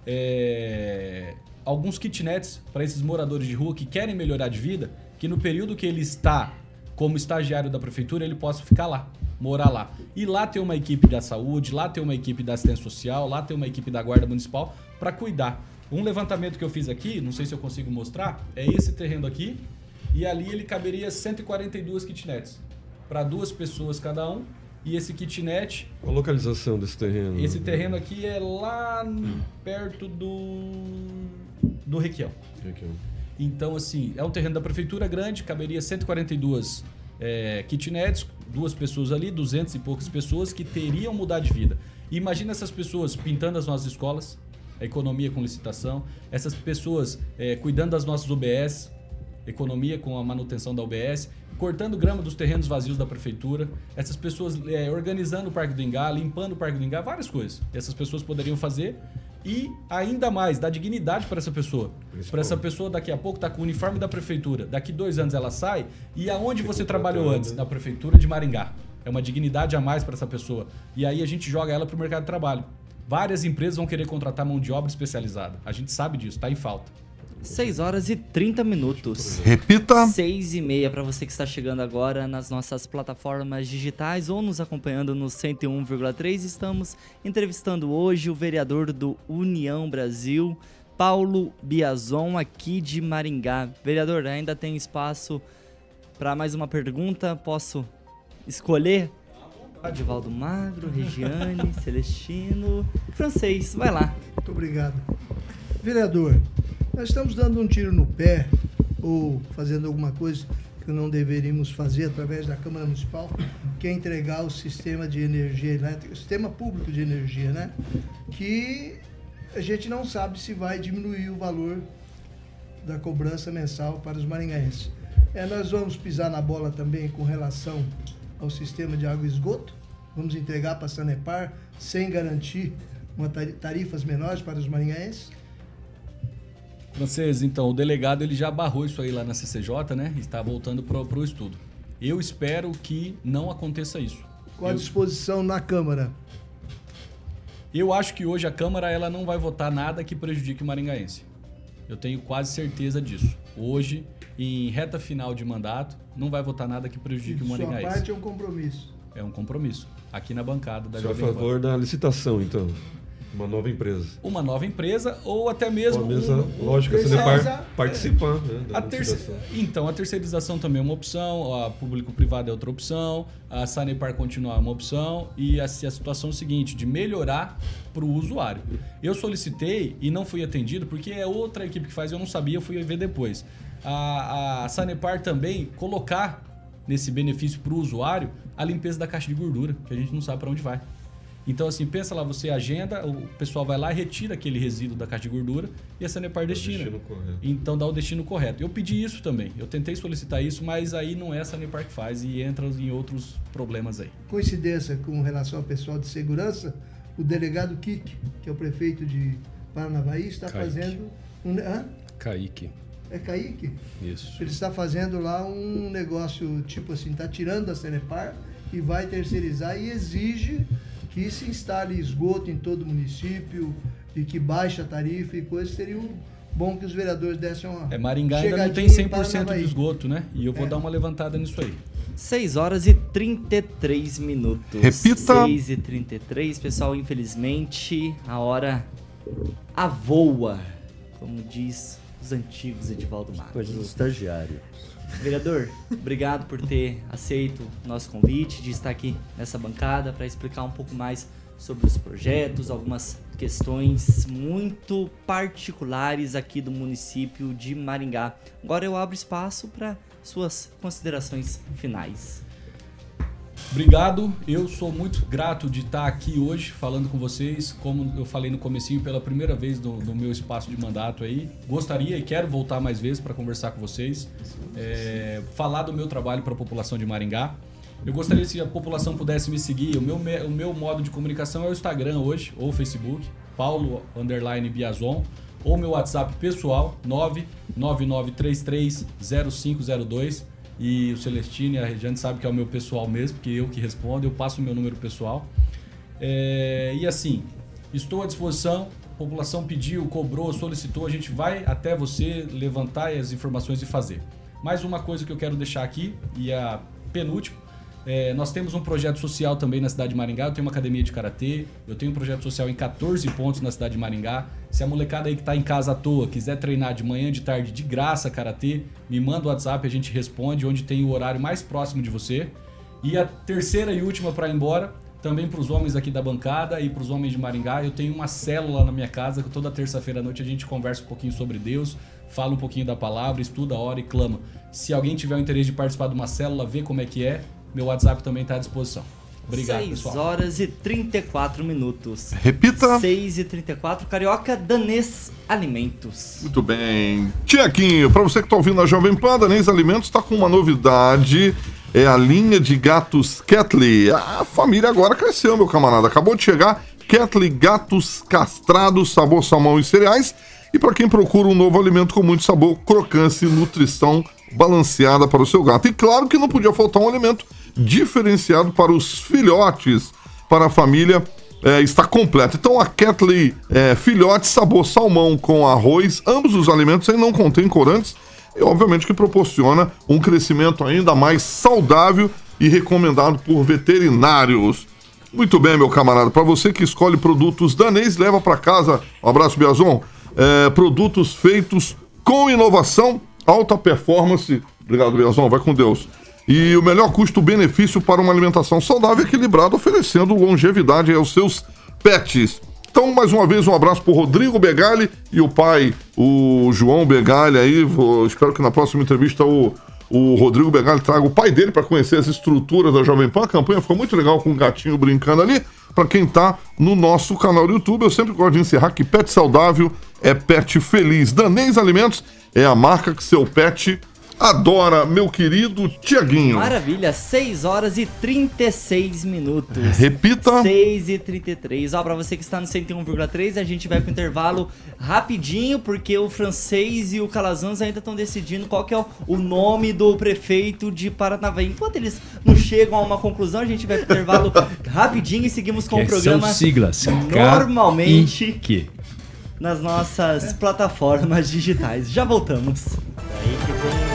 S8: É, Alguns kitnets para esses moradores de rua que querem melhorar de vida, que no período que ele está como estagiário da prefeitura, ele possa ficar lá, morar lá. E lá ter uma equipe da saúde, lá ter uma equipe da assistência social, lá ter uma equipe da guarda municipal para cuidar. Um levantamento que eu fiz aqui, não sei se eu consigo mostrar, é esse terreno aqui, e ali ele caberia 142 kitnets para duas pessoas cada um. E esse kitnet,
S6: Qual a localização desse terreno?
S8: esse terreno aqui é lá perto do do Requião.
S6: Ó.
S8: Então, assim, é um terreno da prefeitura grande, caberia 142 é, kitnets, duas pessoas ali, 200 e poucas pessoas que teriam mudar de vida. Imagina essas pessoas pintando as nossas escolas, a economia com licitação, essas pessoas é, cuidando das nossas UBS, economia com a manutenção da UBS, cortando grama dos terrenos vazios da prefeitura, essas pessoas é, organizando o Parque do Ingá, limpando o Parque do Ingá, várias coisas. Essas pessoas poderiam fazer e ainda mais dar dignidade para essa pessoa. Para essa pessoa daqui a pouco tá com o uniforme da prefeitura, daqui dois anos ela sai e aonde você trabalhou antes? Na prefeitura de Maringá. É uma dignidade a mais para essa pessoa. E aí a gente joga ela para o mercado de trabalho. Várias empresas vão querer contratar mão de obra especializada. A gente sabe disso, está em falta.
S1: 6 horas e 30 minutos.
S3: Repita.
S1: 6 e meia para você que está chegando agora nas nossas plataformas digitais ou nos acompanhando no 101,3. Estamos entrevistando hoje o vereador do União Brasil, Paulo Biazon, aqui de Maringá. Vereador, ainda tem espaço para mais uma pergunta? Posso escolher? Divaldo Magro, Regiane, Celestino, francês. Vai lá.
S7: Muito obrigado. Vereador, nós estamos dando um tiro no pé ou fazendo alguma coisa que não deveríamos fazer através da Câmara Municipal, que é entregar o sistema de energia elétrica, o sistema público de energia, né? Que a gente não sabe se vai diminuir o valor da cobrança mensal para os maringaenses. É, nós vamos pisar na bola também com relação ao sistema de água e esgoto. Vamos entregar para a Sanepar sem garantir uma tarifas menores para os maringaenses.
S8: Francês, então, o delegado ele já barrou isso aí lá na CCJ, né? Está voltando para o estudo. Eu espero que não aconteça isso.
S7: Qual a Eu... disposição na Câmara?
S8: Eu acho que hoje a Câmara ela não vai votar nada que prejudique o maringaense. Eu tenho quase certeza disso. Hoje, em reta final de mandato, não vai votar nada que prejudique o maringaense. Sua
S7: parte é um compromisso.
S8: É um compromisso. Aqui na bancada da
S9: é a favor da licitação, então? Uma nova empresa.
S8: Uma nova empresa ou até mesmo.
S9: Uma mesa, um, lógica, você par, participar. Né,
S8: a. Então, a terceirização também é uma opção, a público-privado é outra opção, a Sanepar continuar é uma opção, e a, a situação é a seguinte: de melhorar para o usuário. Eu solicitei e não fui atendido, porque é outra equipe que faz, eu não sabia, eu fui ver depois. A, a Sanepar também colocar nesse benefício para o usuário a limpeza da caixa de gordura, que a gente não sabe para onde vai. Então, assim, pensa lá, você agenda, o pessoal vai lá e retira aquele resíduo da caixa de gordura e a Sanepar destina. Então dá o destino correto. Eu pedi isso também. Eu tentei solicitar isso, mas aí não é a Sanepar que faz e entra em outros problemas aí.
S7: Coincidência com relação ao pessoal de segurança, o delegado Kik, que é o prefeito de Paranavaí, está Kaique. fazendo um. Hã?
S6: Kaique.
S7: É Kaique?
S6: Isso.
S7: Ele está fazendo lá um negócio tipo assim, está tirando da Sanepar e vai terceirizar e exige que se instale esgoto em todo o município e que baixe a tarifa e coisas, seria bom que os vereadores dessem uma.
S8: É, Maringá ainda não tem 100% de esgoto, né? E eu vou é. dar uma levantada nisso aí.
S1: 6 horas e 33 minutos.
S3: Repita!
S1: 6 e 33, pessoal, infelizmente, a hora a voa, como diz os antigos Edivaldo Marques.
S4: Coisa do estagiário.
S1: Vereador, obrigado por ter aceito o nosso convite de estar aqui nessa bancada para explicar um pouco mais sobre os projetos, algumas questões muito particulares aqui do município de Maringá. Agora eu abro espaço para suas considerações finais.
S8: Obrigado, eu sou muito grato de estar aqui hoje falando com vocês, como eu falei no comecinho, pela primeira vez no meu espaço de mandato aí. Gostaria e quero voltar mais vezes para conversar com vocês, é, falar do meu trabalho para a população de Maringá. Eu gostaria se a população pudesse me seguir, o meu, o meu modo de comunicação é o Instagram hoje, ou Facebook, Paulo Underline Biazon, ou meu WhatsApp pessoal, 999330502 e o Celestino e a Regiane sabe que é o meu pessoal mesmo, porque eu que respondo, eu passo o meu número pessoal. É, e assim, estou à disposição. A população pediu, cobrou, solicitou, a gente vai até você levantar as informações e fazer. Mais uma coisa que eu quero deixar aqui, e a penúltima, é, nós temos um projeto social também na cidade de Maringá. Eu tenho uma academia de karatê. Eu tenho um projeto social em 14 pontos na cidade de Maringá. Se a molecada aí que está em casa à toa quiser treinar de manhã, de tarde, de graça karatê, me manda o WhatsApp, a gente responde onde tem o horário mais próximo de você. E a terceira e última para ir embora, também para os homens aqui da bancada e para os homens de Maringá. Eu tenho uma célula na minha casa que toda terça-feira à noite a gente conversa um pouquinho sobre Deus, fala um pouquinho da palavra, estuda a hora e clama. Se alguém tiver o interesse de participar de uma célula, ver como é que é, meu WhatsApp também está à disposição. Obrigado, 6 pessoal.
S1: 6 horas e 34 minutos.
S3: Repita.
S1: 6 e 34, Carioca Danês Alimentos.
S3: Muito bem. Tiaguinho, para você que está ouvindo a Jovem Pan, Danês Alimentos está com uma novidade. É a linha de gatos Catley. A família agora cresceu, meu camarada. Acabou de chegar Ketley Gatos Castrados, sabor salmão e cereais. E para quem procura um novo alimento com muito sabor, crocância e nutrição balanceada para o seu gato. E claro que não podia faltar um alimento diferenciado para os filhotes, para a família é, está completa. Então a Ketley é, filhote sabor salmão com arroz, ambos os alimentos aí não contêm corantes e obviamente que proporciona um crescimento ainda mais saudável e recomendado por veterinários. Muito bem, meu camarada. Para você que escolhe produtos danês, leva para casa. Um abraço, Biazon. É, produtos feitos com inovação, alta performance. Obrigado, Biazon. Vai com Deus. E o melhor custo-benefício para uma alimentação saudável e equilibrada, oferecendo longevidade aos seus pets. Então, mais uma vez, um abraço para o Rodrigo Begali e o pai, o João Begali aí. Vou, espero que na próxima entrevista o, o Rodrigo Begali traga o pai dele para conhecer as estruturas da Jovem Pan. A campanha ficou muito legal com o gatinho brincando ali. Para quem está no nosso canal do YouTube, eu sempre gosto de encerrar que pet saudável é pet feliz. Danês Alimentos é a marca que seu pet adora, meu querido Tiaguinho.
S1: Maravilha, 6 horas e 36 minutos.
S3: Repita.
S1: 6 e 33. Ó, pra você que está no 101,3, a gente vai pro intervalo rapidinho, porque o francês e o Calazans ainda estão decidindo qual que é o nome do prefeito de Paranavaí. Enquanto eles não chegam a uma conclusão, a gente vai pro intervalo rapidinho e seguimos com
S6: Que
S1: o programa.
S6: São siglas.
S1: Normalmente
S6: Que.
S1: nas nossas plataformas digitais. Já voltamos.
S4: Aí que vem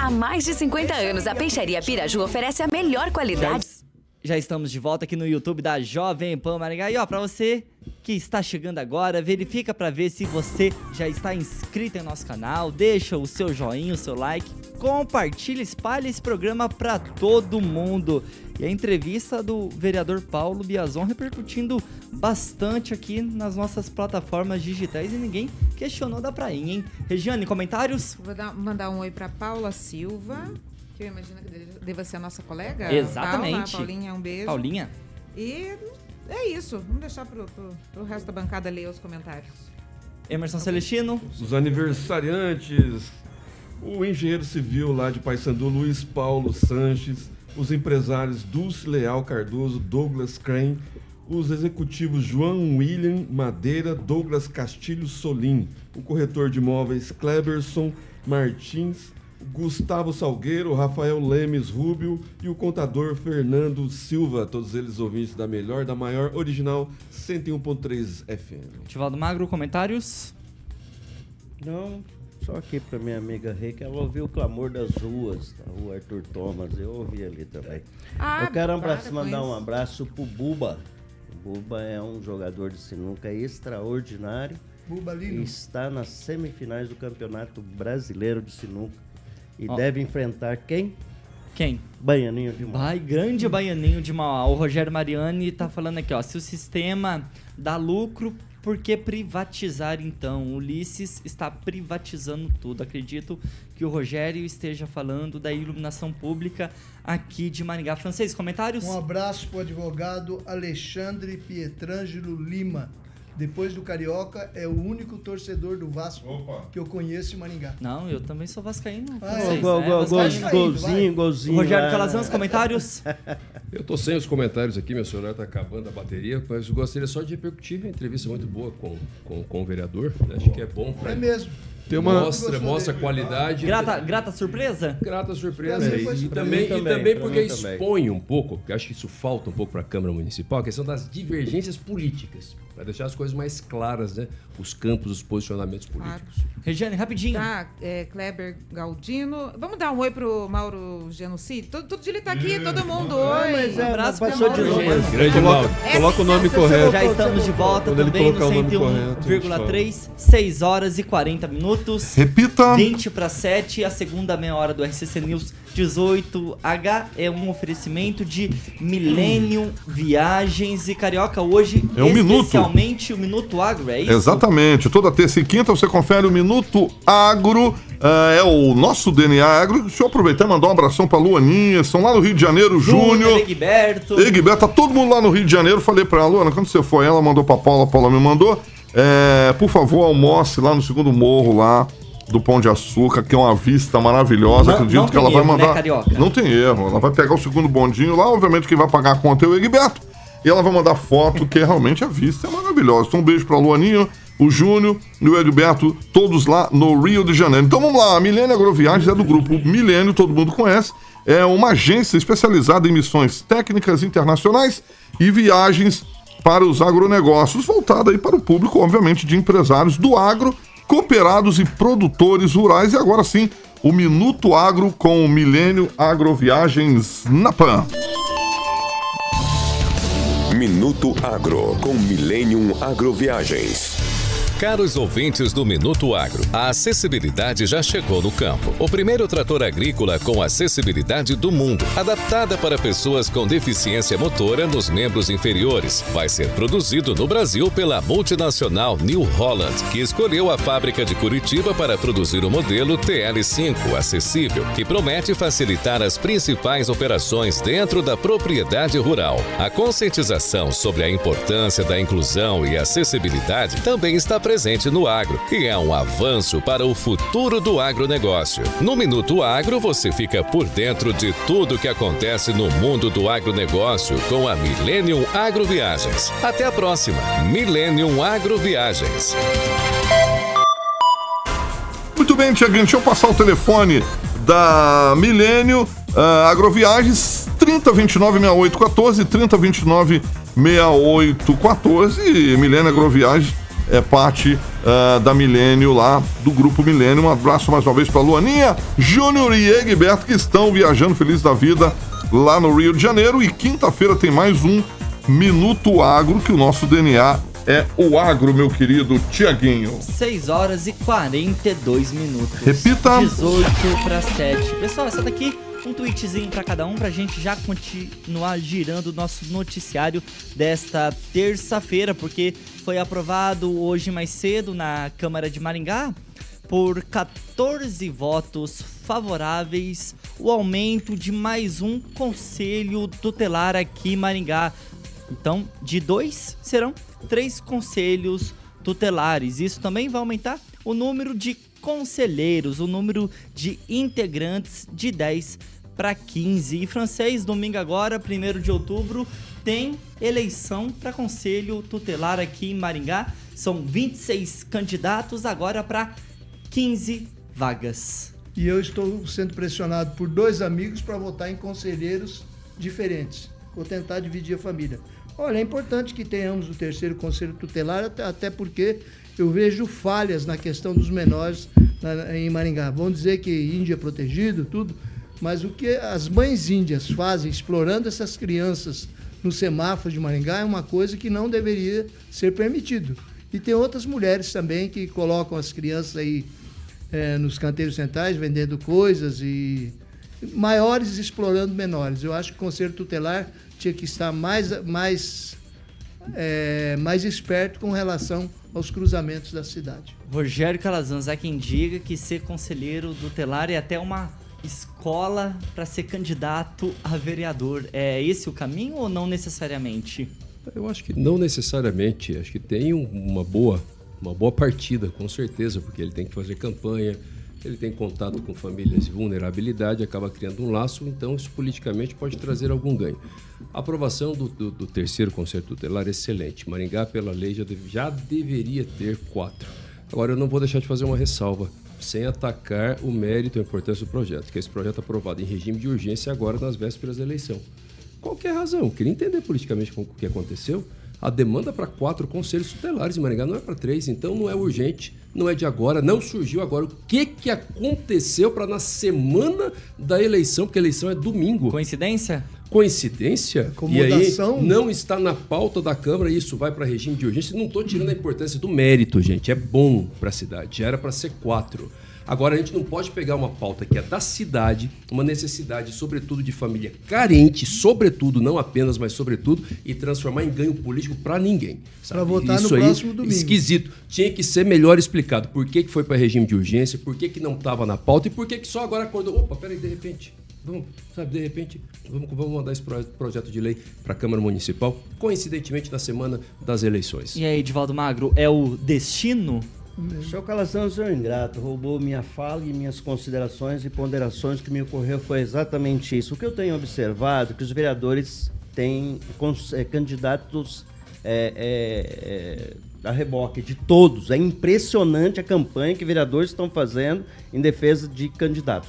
S10: Há mais de 50 anos, a Peixaria Piraju oferece a melhor qualidade.
S1: Já estamos de volta aqui no YouTube da Jovem Pan Maringá. E ó, pra você que está chegando agora, verifica pra ver se você já está inscrito em nosso canal, deixa o seu joinha, o seu like, compartilha, espalha esse programa pra todo mundo. E a entrevista do vereador Paulo Biazon repercutindo bastante aqui nas nossas plataformas digitais e ninguém questionou da prainha, hein? Regiane, comentários?
S5: Vou dar- mandar um oi para Paula Silva, que eu imagino que deva ser a nossa colega.
S1: Exatamente.
S5: Paula, Paulinha, um beijo.
S1: Paulinha?
S5: E é isso. Vamos deixar pro, pro, pro resto da bancada ler os comentários.
S1: Emerson Celestino?
S9: Os aniversariantes, o engenheiro civil lá de Paysandu, Luiz Paulo Sanches, os empresários Dulce Leal Cardoso, Douglas Crane, os executivos João William Madeira, Douglas Castilho Solim, o corretor de imóveis Kleberson Martins, Gustavo Salgueiro, Rafael Lemes Rubio e o contador Fernando Silva, todos eles ouvintes da melhor, da maior original 101.3 FM.
S1: Tivaldo Magro, comentários?
S4: Não, só aqui pra minha amiga Rei, que ela ouviu o clamor das ruas, da rua Arthur Thomas, eu ouvi ali também.
S5: Ah,
S4: eu quero um
S5: para
S4: abraço, mandar um abraço pro Buba. O Buba é um jogador de sinuca extraordinário
S7: Buba
S4: e
S7: Lino.
S4: está nas semifinais do Campeonato Brasileiro de Sinuca. E
S1: Ó.
S4: deve enfrentar quem?
S1: Quem?
S4: Baianinho de Mauá.
S1: Vai, grande baianinho de Mauá. O Rogério Mariani tá falando aqui, ó. Se o sistema dá lucro, por que privatizar então? O Ulisses está privatizando tudo. Acredito que o Rogério esteja falando da iluminação pública aqui de Maringá. Francês, comentários?
S7: Um abraço pro advogado Alexandre Pietrangelo Lima. Depois do Carioca, é o único torcedor do Vasco
S3: Opa.
S7: que eu conheço em Maringá.
S1: Não, eu também sou vascaíno.
S7: Ah,
S1: francês,
S4: Gol,
S1: né?
S4: gol, gol,
S1: Vascaíno.
S4: golzinho, golzinho.
S1: Rogério. Calazans, comentários?
S6: Eu tô sem os comentários aqui, meu celular tá acabando a bateria, mas eu gostaria só de repercutir a entrevista muito boa com, com, com o vereador. Acho que é bom pra
S7: É mesmo.
S9: Tem uma-
S6: Mostra, mostra qualidade.
S1: Grata, grata surpresa?
S6: Grata surpresa.
S7: Foi
S6: E,
S7: surpresa.
S6: também,
S4: mim
S6: e
S4: também,
S6: também porque
S4: mim também.
S6: expõe um pouco, que acho que isso falta um pouco para a Câmara Municipal, a questão das divergências políticas. Para deixar as coisas mais claras, né? Os campos, os posicionamentos políticos.
S1: Regiane, rapidinho.
S5: Tá, é, Kleber Galdino. Vamos dar um oi pro Mauro Genocídio? Todo, todo dia ele tá aqui, todo mundo. Oi.
S4: mas é,
S1: Um abraço
S4: passou de
S1: Mauro
S4: novo.
S6: Grande
S9: Coloca,
S6: Mauro.
S9: coloca o nome
S5: Essa
S9: correto.
S1: Já estamos de volta
S9: Quando ele
S1: também no
S9: colocar o nome correto, a gente
S1: 101,3, 6 horas e 40 minutos.
S3: Repita.
S1: 20 para 7, a segunda meia hora do RCC News 18H é um oferecimento de Millennium Viagens e Carioca. Hoje,
S3: É um minuto.
S1: especialmente o Minuto Agro, é isso?
S3: Exatamente. Toda terça e quinta você confere o Minuto Agro. ah, é o nosso DNA Agro. Deixa eu aproveitar e mandar um abração pra Luaninha. Estão lá no Rio de Janeiro, Júnior.
S1: Egberto.
S3: Egberto, tá todo mundo lá no Rio de Janeiro. Falei pra ela, Luana, quando você for, ela mandou pra Paula, a Paula me mandou. É, por favor, almoce lá no segundo morro lá do Pão de Açúcar, que é uma vista maravilhosa.
S1: Não-
S3: Acredito
S1: não
S3: que ela vai
S1: erro, né,
S3: mandar.
S1: Carioca?
S3: não tem erro. Ela vai pegar o segundo bondinho lá, obviamente quem vai pagar a conta é o Egberto. E ela vai mandar foto, que realmente a vista é maravilhosa. Então um beijo pra Luaninha, o Júnior e o Egberto, todos lá no Rio de Janeiro. Então vamos lá, a Milênio Agroviagens é do grupo Milênio, todo mundo conhece. É uma agência especializada em missões técnicas internacionais e viagens para os agronegócios, voltada aí para o público, obviamente, de empresários do agro, cooperados e produtores rurais. E agora sim, o Minuto Agro com o Milênio Agroviagens na PAN.
S11: Minuto Agro com Millennium Agroviagens.
S12: Caros ouvintes do Minuto Agro, a acessibilidade já chegou no campo. O primeiro trator agrícola com acessibilidade do mundo, adaptada para pessoas com deficiência motora nos membros inferiores, vai ser produzido no Brasil pela multinacional New Holland, que escolheu a fábrica de Curitiba para produzir o modelo TL5 acessível, que promete facilitar as principais operações dentro da propriedade rural. A conscientização sobre a importância da inclusão e acessibilidade também está presente no agro e é um avanço para o futuro do agronegócio. No Minuto Agro você fica por dentro de tudo que acontece no mundo do agronegócio com a Millennium Agroviagens. Até a próxima, Millennium Agroviagens.
S3: Muito bem, Tiaguinho, deixa eu passar o telefone da Milênio ah, Agroviagens 3029-6814, 3029-6814. E Milênio Agroviagens é parte ah, da Milênio lá, do Grupo Milênio. Um abraço mais uma vez para Luaninha, Júnior e Egberto, que estão viajando felizes da vida lá no Rio de Janeiro. E quinta-feira tem mais um Minuto Agro, que o nosso DNA é o agro, meu querido Tiaguinho.
S1: 6 horas e 42 minutos.
S3: Repita.
S1: 18 para 7. Pessoal, essa daqui um tweetzinho para cada um pra gente já continuar girando o nosso noticiário desta terça-feira, porque foi aprovado hoje mais cedo na Câmara de Maringá por 14 votos favoráveis o aumento de mais um conselho tutelar aqui em Maringá. Então, de dois serão três conselhos tutelares. Isso também vai aumentar o número de conselheiros, o número de integrantes de 10 para 15. E francês, domingo agora, 1 de outubro, tem eleição para conselho tutelar aqui em Maringá. São 26 candidatos agora para 15 vagas.
S7: E eu estou sendo pressionado por dois amigos para votar em conselheiros diferentes. Vou tentar dividir a família. Olha, é importante que tenhamos o terceiro conselho tutelar, até- porque eu vejo falhas na questão dos menores em Maringá. Vão dizer que índio é protegido, tudo, mas o que as mães índias fazem explorando essas crianças no semáforo de Maringá é uma coisa que não deveria ser permitido. E tem outras mulheres também que colocam as crianças aí eh, nos canteiros centrais vendendo coisas e maiores explorando menores. Eu acho que o Conselho Tutelar tinha que estar mais, mais, eh, mais esperto com relação aos cruzamentos da cidade.
S1: Rogério Calazans é quem diga que ser conselheiro tutelar é até uma escola para ser candidato a vereador. É esse o caminho ou não necessariamente?
S6: Eu acho que não necessariamente. Acho que tem um- uma boa, uma boa partida, com certeza, porque ele tem que fazer campanha, ele tem contato com famílias de vulnerabilidade, acaba criando um laço, então isso politicamente pode trazer algum ganho. A aprovação do, do- do terceiro conselho tutelar é excelente. Maringá, pela lei, já, deve- já deveria ter quatro. Agora, eu não vou deixar de fazer uma ressalva, sem atacar o mérito e a importância do projeto, que esse projeto é aprovado em regime de urgência agora nas vésperas da eleição. Qual que é razão? Queria entender politicamente o que aconteceu. A demanda para quatro conselhos tutelares em Maringá não é para três, então não é urgente, não é de agora, não surgiu agora. O que, que aconteceu para na semana da eleição, porque a eleição é domingo.
S1: Coincidência?
S6: Coincidência?
S7: Acomodação?
S6: E aí não está na pauta da Câmara e isso vai para regime de urgência. Não estou tirando a importância do mérito, gente. É bom para a cidade. Já era para ser quatro. Agora, a gente não pode pegar uma pauta que é da cidade, uma necessidade, sobretudo, de família carente, sobretudo, não apenas, mas sobretudo, e transformar em ganho político para ninguém.
S7: Pra votar no
S6: Isso aí,
S7: próximo domingo.
S6: Esquisito. Tinha que ser melhor explicado por que, que foi para regime de urgência, por que, que não estava na pauta e por que, que só agora acordou. Opa, peraí, de repente. Vamos, sabe, de repente, vamos, vamos mandar esse pro- projeto de lei para a Câmara Municipal, coincidentemente na semana das eleições.
S1: E aí, Edivaldo Magro, é o destino?
S4: Seu Calazão, seu ingrato, roubou minha fala e minhas considerações e ponderações que me ocorreu foi exatamente isso. O que eu tenho observado é que os vereadores têm eh, candidatos é, é, é, a reboque de todos. É impressionante a campanha que vereadores estão fazendo em defesa de candidatos.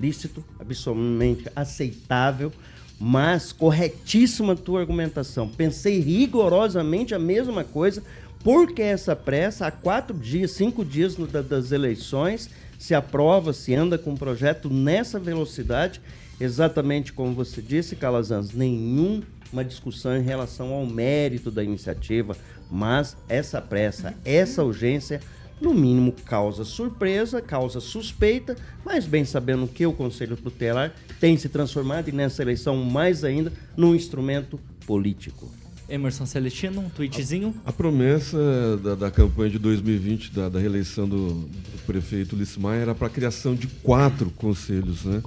S4: Lícito, absolutamente aceitável, mas corretíssima a tua argumentação. Pensei rigorosamente a mesma coisa, porque essa pressa, há quatro dias, cinco dias das eleições, se aprova, se anda com um projeto nessa velocidade, exatamente como você disse, Calazans, nenhuma discussão em relação ao mérito da iniciativa, mas essa pressa, essa urgência, no mínimo causa surpresa, causa suspeita, mas bem sabendo que o Conselho Tutelar tem se transformado e nessa eleição mais ainda num instrumento político.
S1: Emerson Celestino, um tweetzinho.
S9: A promessa da, da campanha de 2020, da, da reeleição do, do prefeito Lismar, era para a criação de quatro conselhos, né?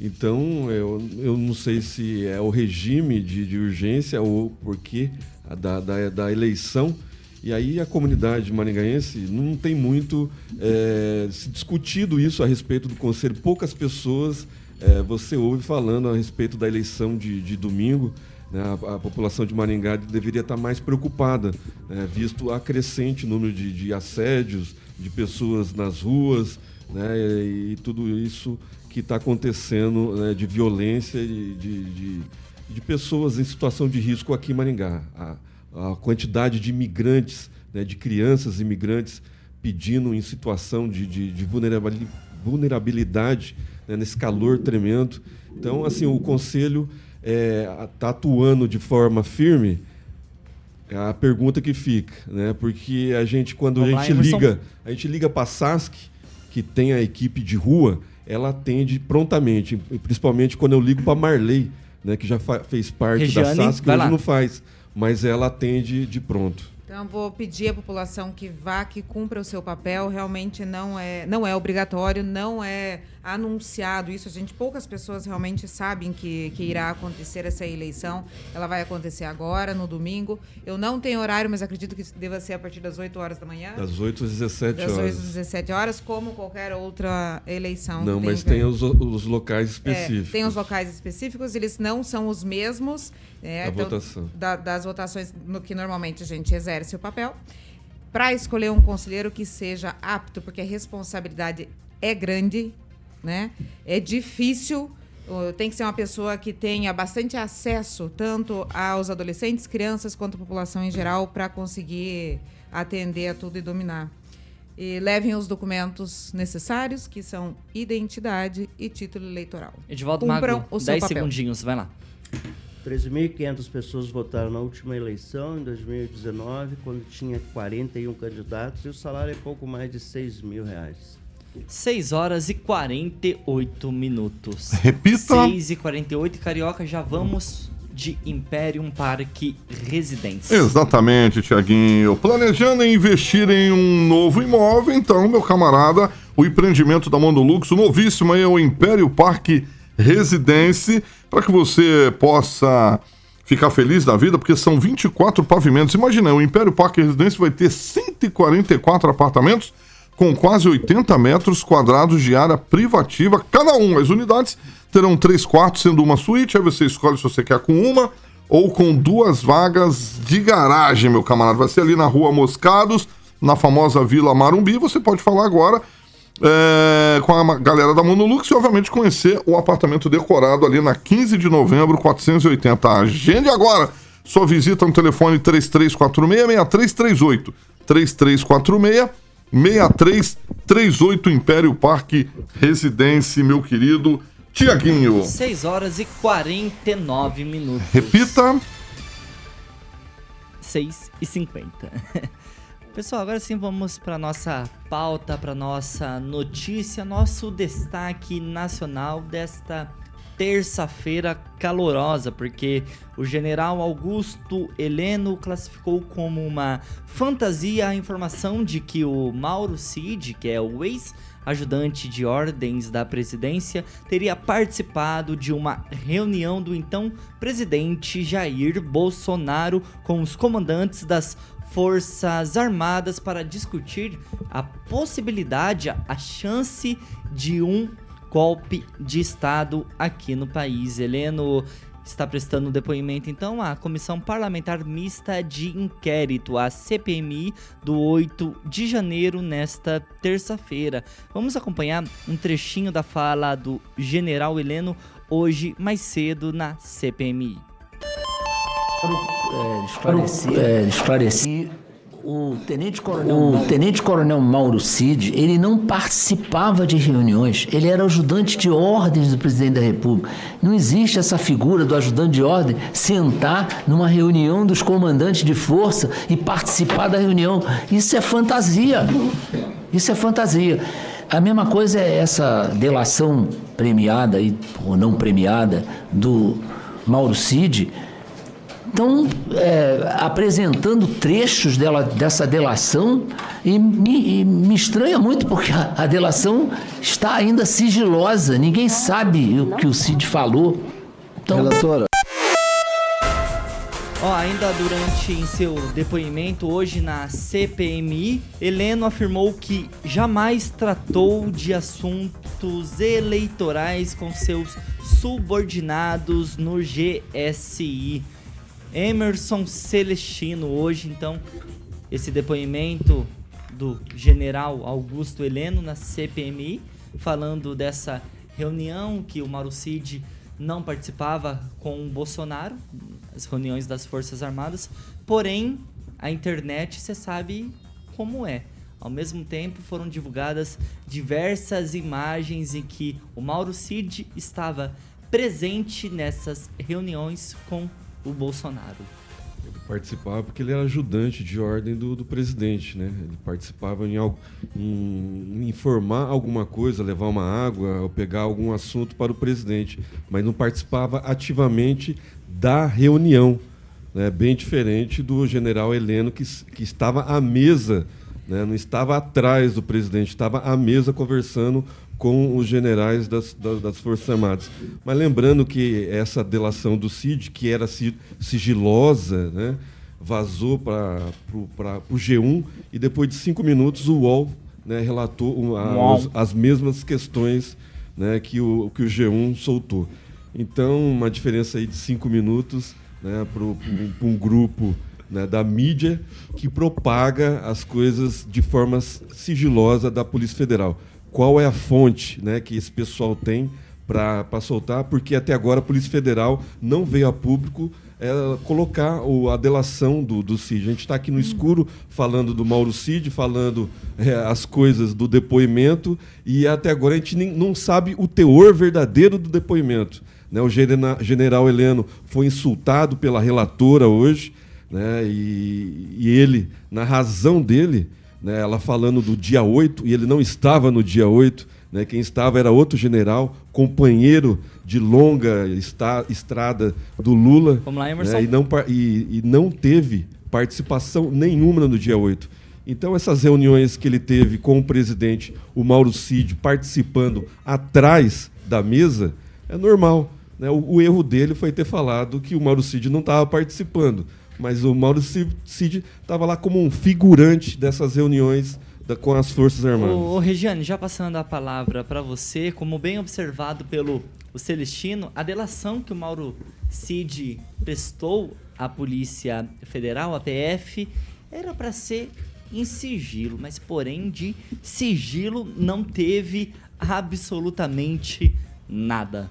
S9: Então, eu, eu não sei se é o regime de, de urgência ou porquê a da, da, da eleição. E aí a comunidade maringaense não tem muito se discutido isso a respeito do conselho. Poucas pessoas eh, você ouve falando a respeito da eleição de, de domingo. né? A, a população de Maringá deveria estar mais preocupada, né? visto a crescente número de, de assédios, de pessoas nas ruas, né? e, tudo isso que está acontecendo né? de violência e de, de, pessoas em situação de risco aqui em Maringá. A, a quantidade de imigrantes, né? de crianças imigrantes pedindo em situação de, de, de vulnerabili- vulnerabilidade né? nesse calor tremendo. Então, assim, o Conselho está atuando de forma firme é a pergunta que fica, né? Porque a gente, quando
S1: Vamos
S9: a gente
S1: Emerson.
S9: liga, a gente liga para a SASC, que tem a equipe de rua, ela atende prontamente, principalmente quando eu ligo para Marley, né? Que já fez parte
S1: Regiane,
S9: da SASC,
S1: vai
S9: hoje
S1: lá.
S9: não faz, mas ela atende de pronto.
S5: Então, vou pedir à população que vá, que cumpra o seu papel. Realmente não é, não é obrigatório, não é anunciado isso. A gente, poucas pessoas realmente sabem que, que irá acontecer essa eleição. Ela vai acontecer agora, no domingo. Eu não tenho horário, mas acredito que deva ser a partir das 8 horas da manhã.
S9: Das 8 às 17
S5: Das 8
S9: horas.
S5: às 17 horas, como qualquer outra eleição.
S9: Não, mas
S5: tem
S9: os, os locais
S5: é,
S9: específicos.
S5: tem os locais específicos, eles não são os mesmos. é,
S9: Da votação.
S5: da- das votações no que normalmente a gente exerce o papel. Para escolher um conselheiro que seja apto, porque a responsabilidade é grande, né? É difícil. Tem que ser uma pessoa que tenha bastante acesso tanto aos adolescentes, crianças, quanto à população em geral, para conseguir atender a tudo e dominar. E levem os documentos necessários, que são identidade e título eleitoral.
S1: Edivaldo
S5: Cumpram
S1: Magro,
S5: o seu
S1: 10
S5: papel.
S1: segundinhos, vai lá.
S4: 13.500 pessoas votaram na última eleição, em 2019, quando tinha 41 candidatos, e o salário é pouco mais de 6 mil reais.
S1: 6 horas e 48 minutos.
S3: Repita.
S1: 6 e 48, Carioca, já vamos de Imperium Parque Residência.
S3: Exatamente, Tiaguinho. Planejando investir em um novo imóvel, então, meu camarada, o empreendimento da Mondolux, o novíssimo aí é o Império Parque Residência, para que você possa ficar feliz da vida, porque são 24 pavimentos. Imagina, o Império Parque Residência vai ter 144 apartamentos com quase 80 metros quadrados de área privativa cada um. As unidades terão três quartos, sendo uma suíte. Aí você escolhe se você quer com uma ou com duas vagas de garagem, meu camarada. Vai ser ali na rua Moscados, na famosa Vila Marumbi. Você pode falar agora é, com a galera da Monolux e, obviamente, conhecer o apartamento decorado ali na 15 de novembro, 480. Agende agora Sua visita no telefone 3346-6338. 3346-6338 Império Parque Residência, meu querido Tiaguinho.
S1: 6 horas e 49 minutos.
S3: Repita.
S1: 6 e 50. (laughs) Pessoal, agora sim vamos para nossa pauta, para nossa notícia, nosso destaque nacional desta terça-feira calorosa, porque o general Augusto Heleno classificou como uma fantasia a informação de que o Mauro Cid, que é o ex-ajudante de ordens da presidência, teria participado de uma reunião do então presidente Jair Bolsonaro com os comandantes das Forças Armadas para discutir a possibilidade, a chance de um golpe de Estado aqui no país. Heleno está prestando depoimento então à Comissão Parlamentar Mista de Inquérito, a CPMI, do 8 de janeiro, nesta terça-feira. Vamos acompanhar um trechinho da fala do general Heleno hoje mais cedo na CPMI.
S13: É, esclarecer, é, esclarecer o tenente coronel, o tenente coronel Mauro Cid, ele não participava de reuniões, ele era ajudante de ordens do presidente da República. Não existe essa figura do ajudante de ordem sentar numa reunião dos comandantes de força e participar da reunião. Isso é fantasia. Isso é fantasia. A mesma coisa é essa delação premiada ou não premiada do Mauro Cid estão é, apresentando trechos dela, dessa delação e me, e me, estranha muito porque a, a, delação está ainda sigilosa, ninguém sabe o que o Cid falou.
S1: Então... Relatora. Oh, ainda durante em seu depoimento hoje na CPMI, Heleno afirmou que jamais tratou de assuntos eleitorais com seus subordinados no GSI. Emerson Celestino hoje, então, esse depoimento do general Augusto Heleno na CPMI, falando dessa reunião que o Mauro Cid não participava com o Bolsonaro, as reuniões das Forças Armadas, porém, a internet, você sabe como é. Ao mesmo tempo, foram divulgadas diversas imagens em que o Mauro Cid estava presente nessas reuniões com o Bolsonaro.
S9: Ele participava porque ele era ajudante de ordem do, do presidente, né? Ele participava em, algo, em, informar alguma coisa, levar uma água ou pegar algum assunto para o presidente, mas não participava ativamente da reunião, né? Bem diferente do general Heleno que, que estava à mesa, né? Não estava atrás do presidente, estava à mesa conversando com os generais das, das, das, Forças Armadas. Mas lembrando que essa delação do CID, que era sigilosa, né, vazou para o G1 e depois de cinco minutos o UOL né, relatou as, as, mesmas questões né, que, o, que o G1 soltou. Então, uma diferença aí de cinco minutos né, para um, um grupo né, da mídia que propaga as coisas de forma sigilosa da Polícia Federal qual é a fonte né, que esse pessoal tem para soltar, porque até agora a Polícia Federal não veio a público é, colocar o, a delação do, do Cid. A gente está aqui no escuro falando do Mauro Cid, falando é, as coisas do depoimento, e até agora a gente nem, não sabe o teor verdadeiro do depoimento. Né? O general Heleno foi insultado pela relatora hoje, né? e, e ele, na razão dele, né, ela falando do dia 8, e ele não estava no dia 8, né, quem estava era outro general, companheiro de longa esta, estrada do Lula.
S1: Vamos lá, Emerson.
S9: Né, e, não, e, e não teve participação nenhuma no dia 8. Então, essas reuniões que ele teve com o presidente, o Mauro Cid, participando atrás da mesa, é normal. Né? O, o, erro dele foi ter falado que o Mauro Cid não estava participando mas o Mauro Cid estava lá como um figurante dessas reuniões da, com as Forças Armadas.
S1: Ô, Regiane, já passando a palavra para você, como bem observado pelo o Celestino, a delação que o Mauro Cid prestou à Polícia Federal, a PF, era para ser em sigilo, mas porém de sigilo não teve absolutamente nada.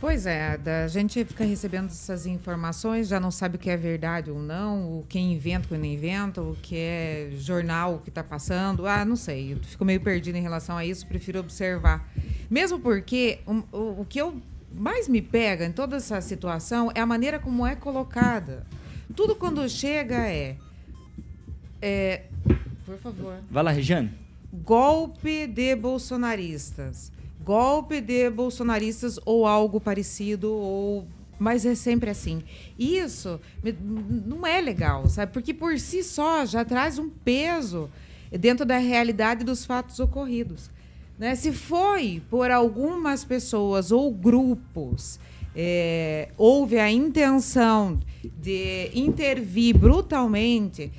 S5: Pois é, da- a gente fica recebendo essas informações, já não sabe o que é verdade ou não, o que inventa, o que não inventa, o que é jornal, o que está passando. Ah, não sei, eu fico meio perdida em relação a isso, prefiro observar. Mesmo porque um, o, o que eu mais me pega em toda essa situação é a maneira como é colocada. Tudo quando chega é. é por favor
S1: Vai lá, Regiane.
S5: golpe de bolsonaristas. Golpe de bolsonaristas ou algo parecido, ou. Mas é sempre assim. Isso não é legal, sabe? Porque por si só já traz um peso dentro da realidade dos fatos ocorridos. Né? Se foi por algumas pessoas ou grupos é, houve a intenção de intervir brutalmente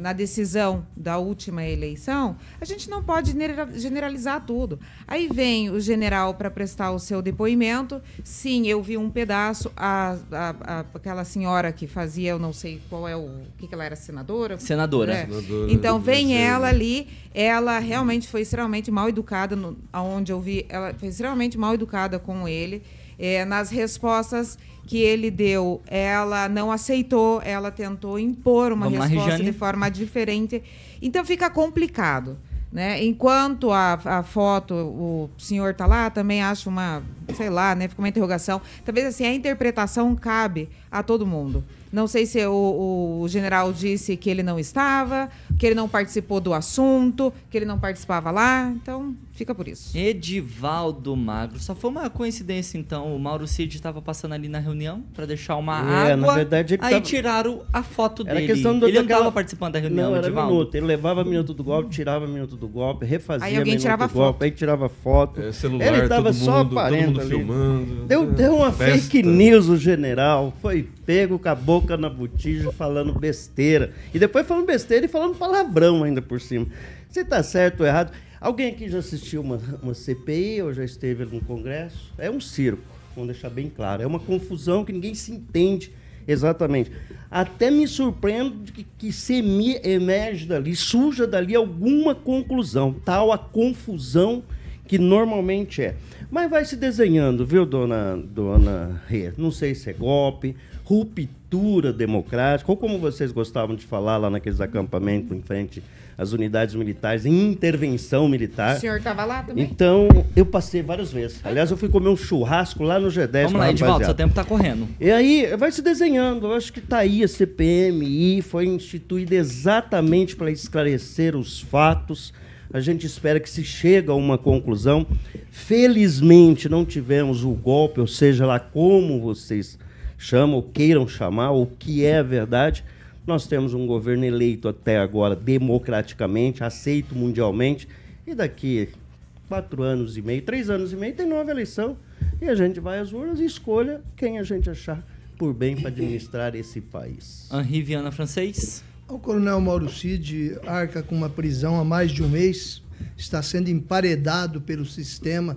S5: na decisão da última eleição, a gente não pode genera- generalizar tudo. Aí vem o general para prestar o seu depoimento. Sim, eu vi um pedaço. A, a- a- aquela senhora que fazia, eu não sei qual é o. O que, que ela era, senadora?
S1: Senadora.
S5: É.
S1: Senadora
S5: Então vem ela ali, ela realmente foi extremamente mal educada, no, aonde eu vi, ela foi extremamente mal educada com ele. É, nas respostas que ele deu, ela não aceitou, ela tentou impor uma
S1: Vamos
S5: resposta de forma diferente. Então fica complicado. Né? Enquanto a, a foto, o senhor está lá, também acho uma, sei lá, né? Fica uma interrogação. Talvez assim, a interpretação cabe a todo mundo. Não sei se o, o general disse que ele não estava, que ele não participou do assunto, que ele não participava lá. Então, fica por isso.
S1: Edivaldo Magro. Só foi uma coincidência, então. O Mauro Cid estava passando ali na reunião para deixar uma
S4: É,
S1: água.
S4: na verdade, ele
S1: aí
S4: tava-
S1: tiraram a foto
S4: Era
S1: dele.
S4: questão do,
S1: ele não
S4: daquela-
S1: estava participando da reunião,
S4: Não, era
S1: Edivaldo.
S4: minuto. Ele levava minuto do golpe, tirava minuto do golpe, refazia
S5: Aí alguém
S4: minuto
S5: tirava
S4: do golpe,
S5: foto.
S4: aí tirava foto.
S9: É, celular,
S4: ele tava
S9: todo
S4: só
S9: mundo
S4: ali.
S9: filmando.
S4: Deu, deu uma
S9: Festa.
S4: fake news o general, foi pego com a boca na botija falando besteira. E depois falando besteira e falando palavrão ainda por cima. Se tá certo ou errado. Alguém aqui já assistiu uma, uma CPI ou já esteve no Congresso? É um circo, vamos deixar bem claro. É uma confusão que ninguém se entende exatamente. Até me surpreendo de que, que se emi- emerge dali, suja dali alguma conclusão. Tal a confusão que normalmente é. Mas vai se desenhando, viu, dona, dona Rê? Não sei se é golpe, ruptura democrática, ou como vocês gostavam de falar lá naqueles acampamentos em frente às unidades militares, intervenção militar.
S5: O senhor estava lá também?
S4: Então, eu passei várias vezes. Aliás, eu fui comer um churrasco lá no G10.
S1: Vamos lá,
S4: rapaziada.
S1: seu tempo tá correndo.
S4: E aí vai se desenhando. Eu acho que tá aí a CPMI, foi instituída exatamente para esclarecer os fatos. A gente espera que se chegue a uma conclusão. Felizmente não tivemos o golpe, ou seja lá como vocês chamam, ou queiram chamar, o que é a verdade. Nós temos um governo eleito até agora democraticamente, aceito mundialmente, e daqui quatro anos e meio, três anos e meio, tem nova eleição. E a gente vai às urnas e escolha quem a gente achar por bem para administrar (laughs) esse país.
S1: Henri Viana Francês.
S7: O coronel Mauro Cid arca com uma prisão há mais de um mês, está sendo emparedado pelo sistema,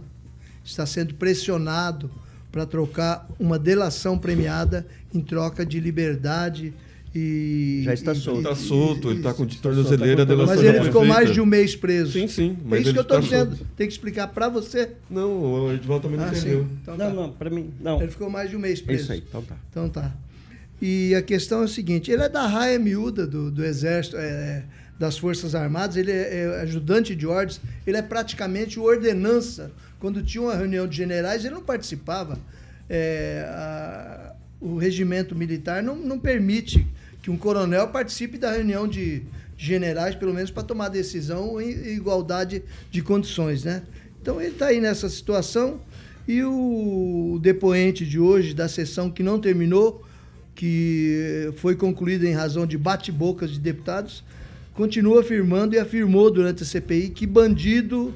S7: está sendo pressionado para trocar uma delação premiada em troca de liberdade e.
S4: Já está
S7: e-
S4: solto.
S9: Tá
S7: e-
S9: solto, ele tá com
S7: Está
S9: tornozeleira, a
S7: solto.
S9: delação
S7: Mas ele ficou mais de um mês preso.
S9: Sim, sim,
S7: É
S9: mas
S7: isso que
S9: ele
S7: eu estou
S9: tá
S7: dizendo.
S9: solto.
S7: Tem que explicar para você.
S9: Não, o Edvaldo também não
S7: Ah,
S9: entendeu.
S7: Então
S4: não,
S7: tá.
S4: não, para mim, não.
S7: Ele ficou mais de um mês
S4: É
S7: preso.
S4: isso aí, então tá.
S7: Então tá. E a questão é a seguinte: ele é da raia miúda do, do Exército, é, das Forças Armadas, ele é, é ajudante de ordens, ele é praticamente o ordenança. Quando tinha uma reunião de generais, ele não participava. É, a- o regimento militar não, não permite que um coronel participe da reunião de generais, pelo menos para tomar decisão em igualdade de condições, né? Então ele está aí nessa situação e o depoente de hoje da sessão que não terminou, que foi concluída em razão de bate-bocas de deputados, continua afirmando e afirmou durante a CPI que bandido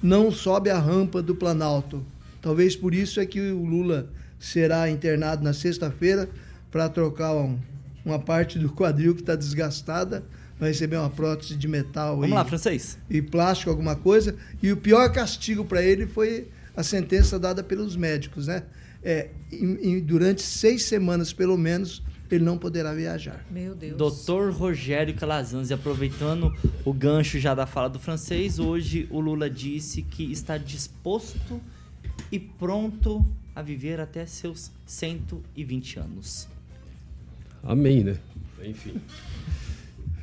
S7: não sobe a rampa do Planalto. Talvez por isso é que o Lula será internado na sexta-feira para trocar um- uma parte do quadril que está desgastada, vai receber uma prótese de metal
S1: Vamos
S7: e,
S1: lá, francês.
S7: e plástico, alguma coisa. E o pior castigo para ele foi a sentença dada pelos médicos, né? É, em- em- durante seis semanas, pelo menos, ele não poderá viajar.
S5: Meu Deus.
S1: Doutor Rogério Calazans, e aproveitando o gancho já da fala do francês, hoje o Lula disse que está disposto e pronto a viver até seus 120 anos.
S6: Amém, né? Enfim.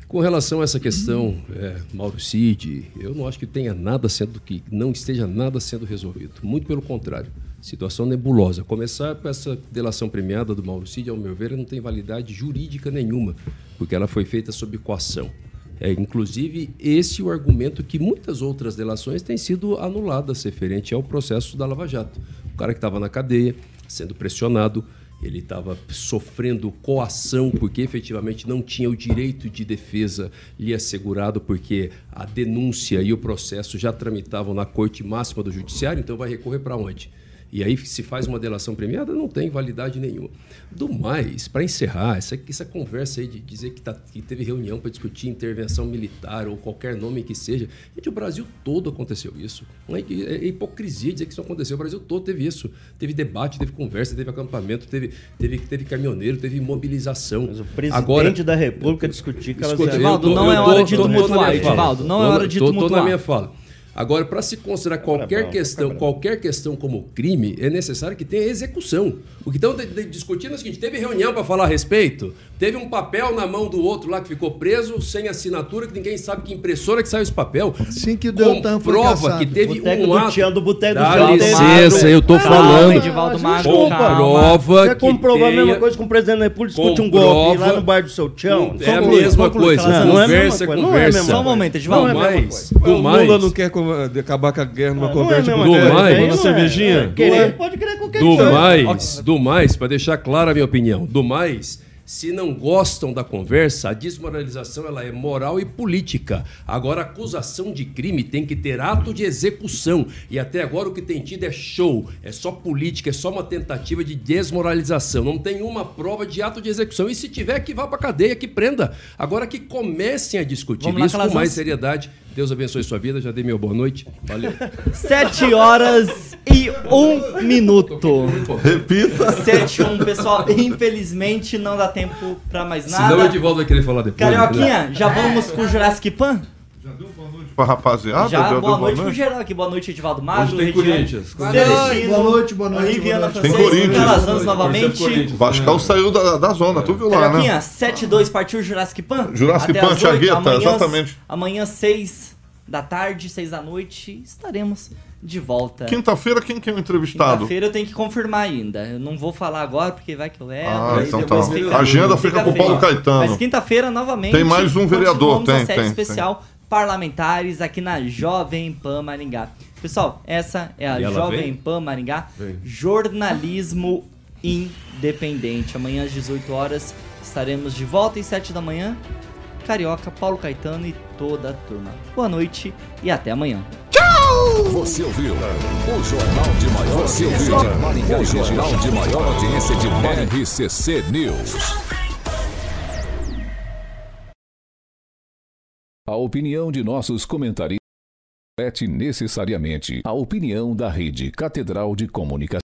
S6: Com relação a essa questão, é, Mauro Cid, eu não acho que tenha nada sendo que não esteja nada sendo resolvido. Muito pelo contrário. Situação nebulosa. Começar com essa delação premiada do Mauro Cid, ao meu ver, não tem validade jurídica nenhuma, porque ela foi feita sob coação. É, inclusive, esse é o argumento que muitas outras delações têm sido anuladas referente ao processo da Lava Jato. O cara que estava na cadeia, sendo pressionado, ele estava sofrendo coação porque efetivamente não tinha o direito de defesa lhe assegurado, porque a denúncia e o processo já tramitavam na Corte Máxima do Judiciário, então vai recorrer para onde? E aí se faz uma delação premiada, não tem validade nenhuma. Do mais, para encerrar, essa, essa conversa aí de dizer que, tá, que teve reunião para discutir intervenção militar ou qualquer nome que seja, gente, o Brasil todo aconteceu isso. Não é, é hipocrisia dizer que isso aconteceu. O Brasil todo teve isso. Teve debate, teve conversa, teve acampamento, teve, teve, teve caminhoneiro, teve mobilização. Mas
S4: o presidente Agora, da República discutir que elas...
S1: Edivaldo, não é hora de tumultuar, Edivaldo, não é hora de tumultuar.
S6: Estou na minha fala. Agora, para se considerar qualquer bom, questão, qualquer questão como crime, é necessário que tenha execução. O que estão discutindo é o seguinte: teve reunião para falar a respeito, teve um papel na mão do outro lá que ficou preso, sem assinatura, que ninguém sabe que impressora que saiu esse papel.
S7: Sim, que deu
S6: Prova que teve
S4: boteco
S6: um ato.
S4: Do do Boteco
S6: Dá
S4: do
S6: licença, eu tô falando.
S1: Edivaldo Magro,
S6: comprova
S4: Você comprova a mesma coisa com o presidente da República, discute um golpe lá no bar do seu tchão.
S6: É a mesma coisa. Conversa, conversa.
S1: Só um momento, Edivaldo.
S9: O Lula não quer acabar com a guerra numa
S6: Ah,
S9: conversa
S6: é
S9: com
S6: do mais,
S9: cervejinha.
S4: Querer, pode querer qualquer
S6: Do
S4: coisa.
S6: mais, do mais, para deixar clara a minha opinião, do mais, se não gostam da conversa, a desmoralização ela é moral e política. Agora, a acusação de crime tem que ter ato de execução. E até agora o que tem tido é show, é só política, é só uma tentativa de desmoralização. Não tem uma prova de ato de execução. E se tiver, que vá para cadeia, que prenda. Agora que comecem a discutir
S1: Vamos lá,
S6: isso com mais seriedade. Deus abençoe sua vida. Já dei meu boa noite. Valeu. (laughs)
S1: Sete horas e um minuto.
S3: Repita.
S1: Sete e um, pessoal. Infelizmente não dá tempo pra mais nada.
S6: Senão o Edivaldo vai querer falar depois. né?
S1: Carioquinha, já vamos pro Jurassic Pan?
S3: Pra rapaziada,
S1: Já, boa
S3: boa
S1: noite pro
S3: noite.
S1: geral aqui. Boa noite, Edivaldo Magro.
S9: Hoje tem Corinthians.
S7: Boa
S1: Celestino,
S7: noite, boa noite, boa noite,
S1: Henrique
S7: boa
S1: Ana
S7: noite.
S3: Tem Corinthians.
S1: Calazans novamente.
S9: Corinthians.
S3: Vascão saiu da, da zona, tu viu lá, né?
S1: Carioquinha, 7-2 partiu o Jurassic Pan?
S3: Jurassic Pan,
S1: amanhã-
S3: exatamente.
S1: Amanhã, 6 da tarde, 6 da noite, estaremos de volta.
S3: Quinta-feira, quem que é o entrevistado?
S1: Quinta-feira eu tenho que confirmar ainda. Eu não vou falar agora porque vai que eu erro.
S3: Ah, então tá.
S1: fica-
S3: A agenda fica com o Paulo. Caetano.
S1: Mas quinta-feira, novamente.
S3: Tem mais um vereador, tem, tem,
S1: especial Parlamentares aqui na Jovem Pan Maringá. Pessoal, essa é a Jovem
S6: vem?
S1: Pan Maringá.
S9: Vem.
S1: Jornalismo independente. Amanhã às 18 horas estaremos de volta às 7 da manhã. Carioca, Paulo Caetano e toda a turma. Boa noite e até amanhã.
S12: Você ouviu o Jornal de Maior Você ouviu o Jornal de Maior Audiência de RCC News. A opinião de nossos comentaristas reflete necessariamente a opinião da Rede Catedral de Comunicação.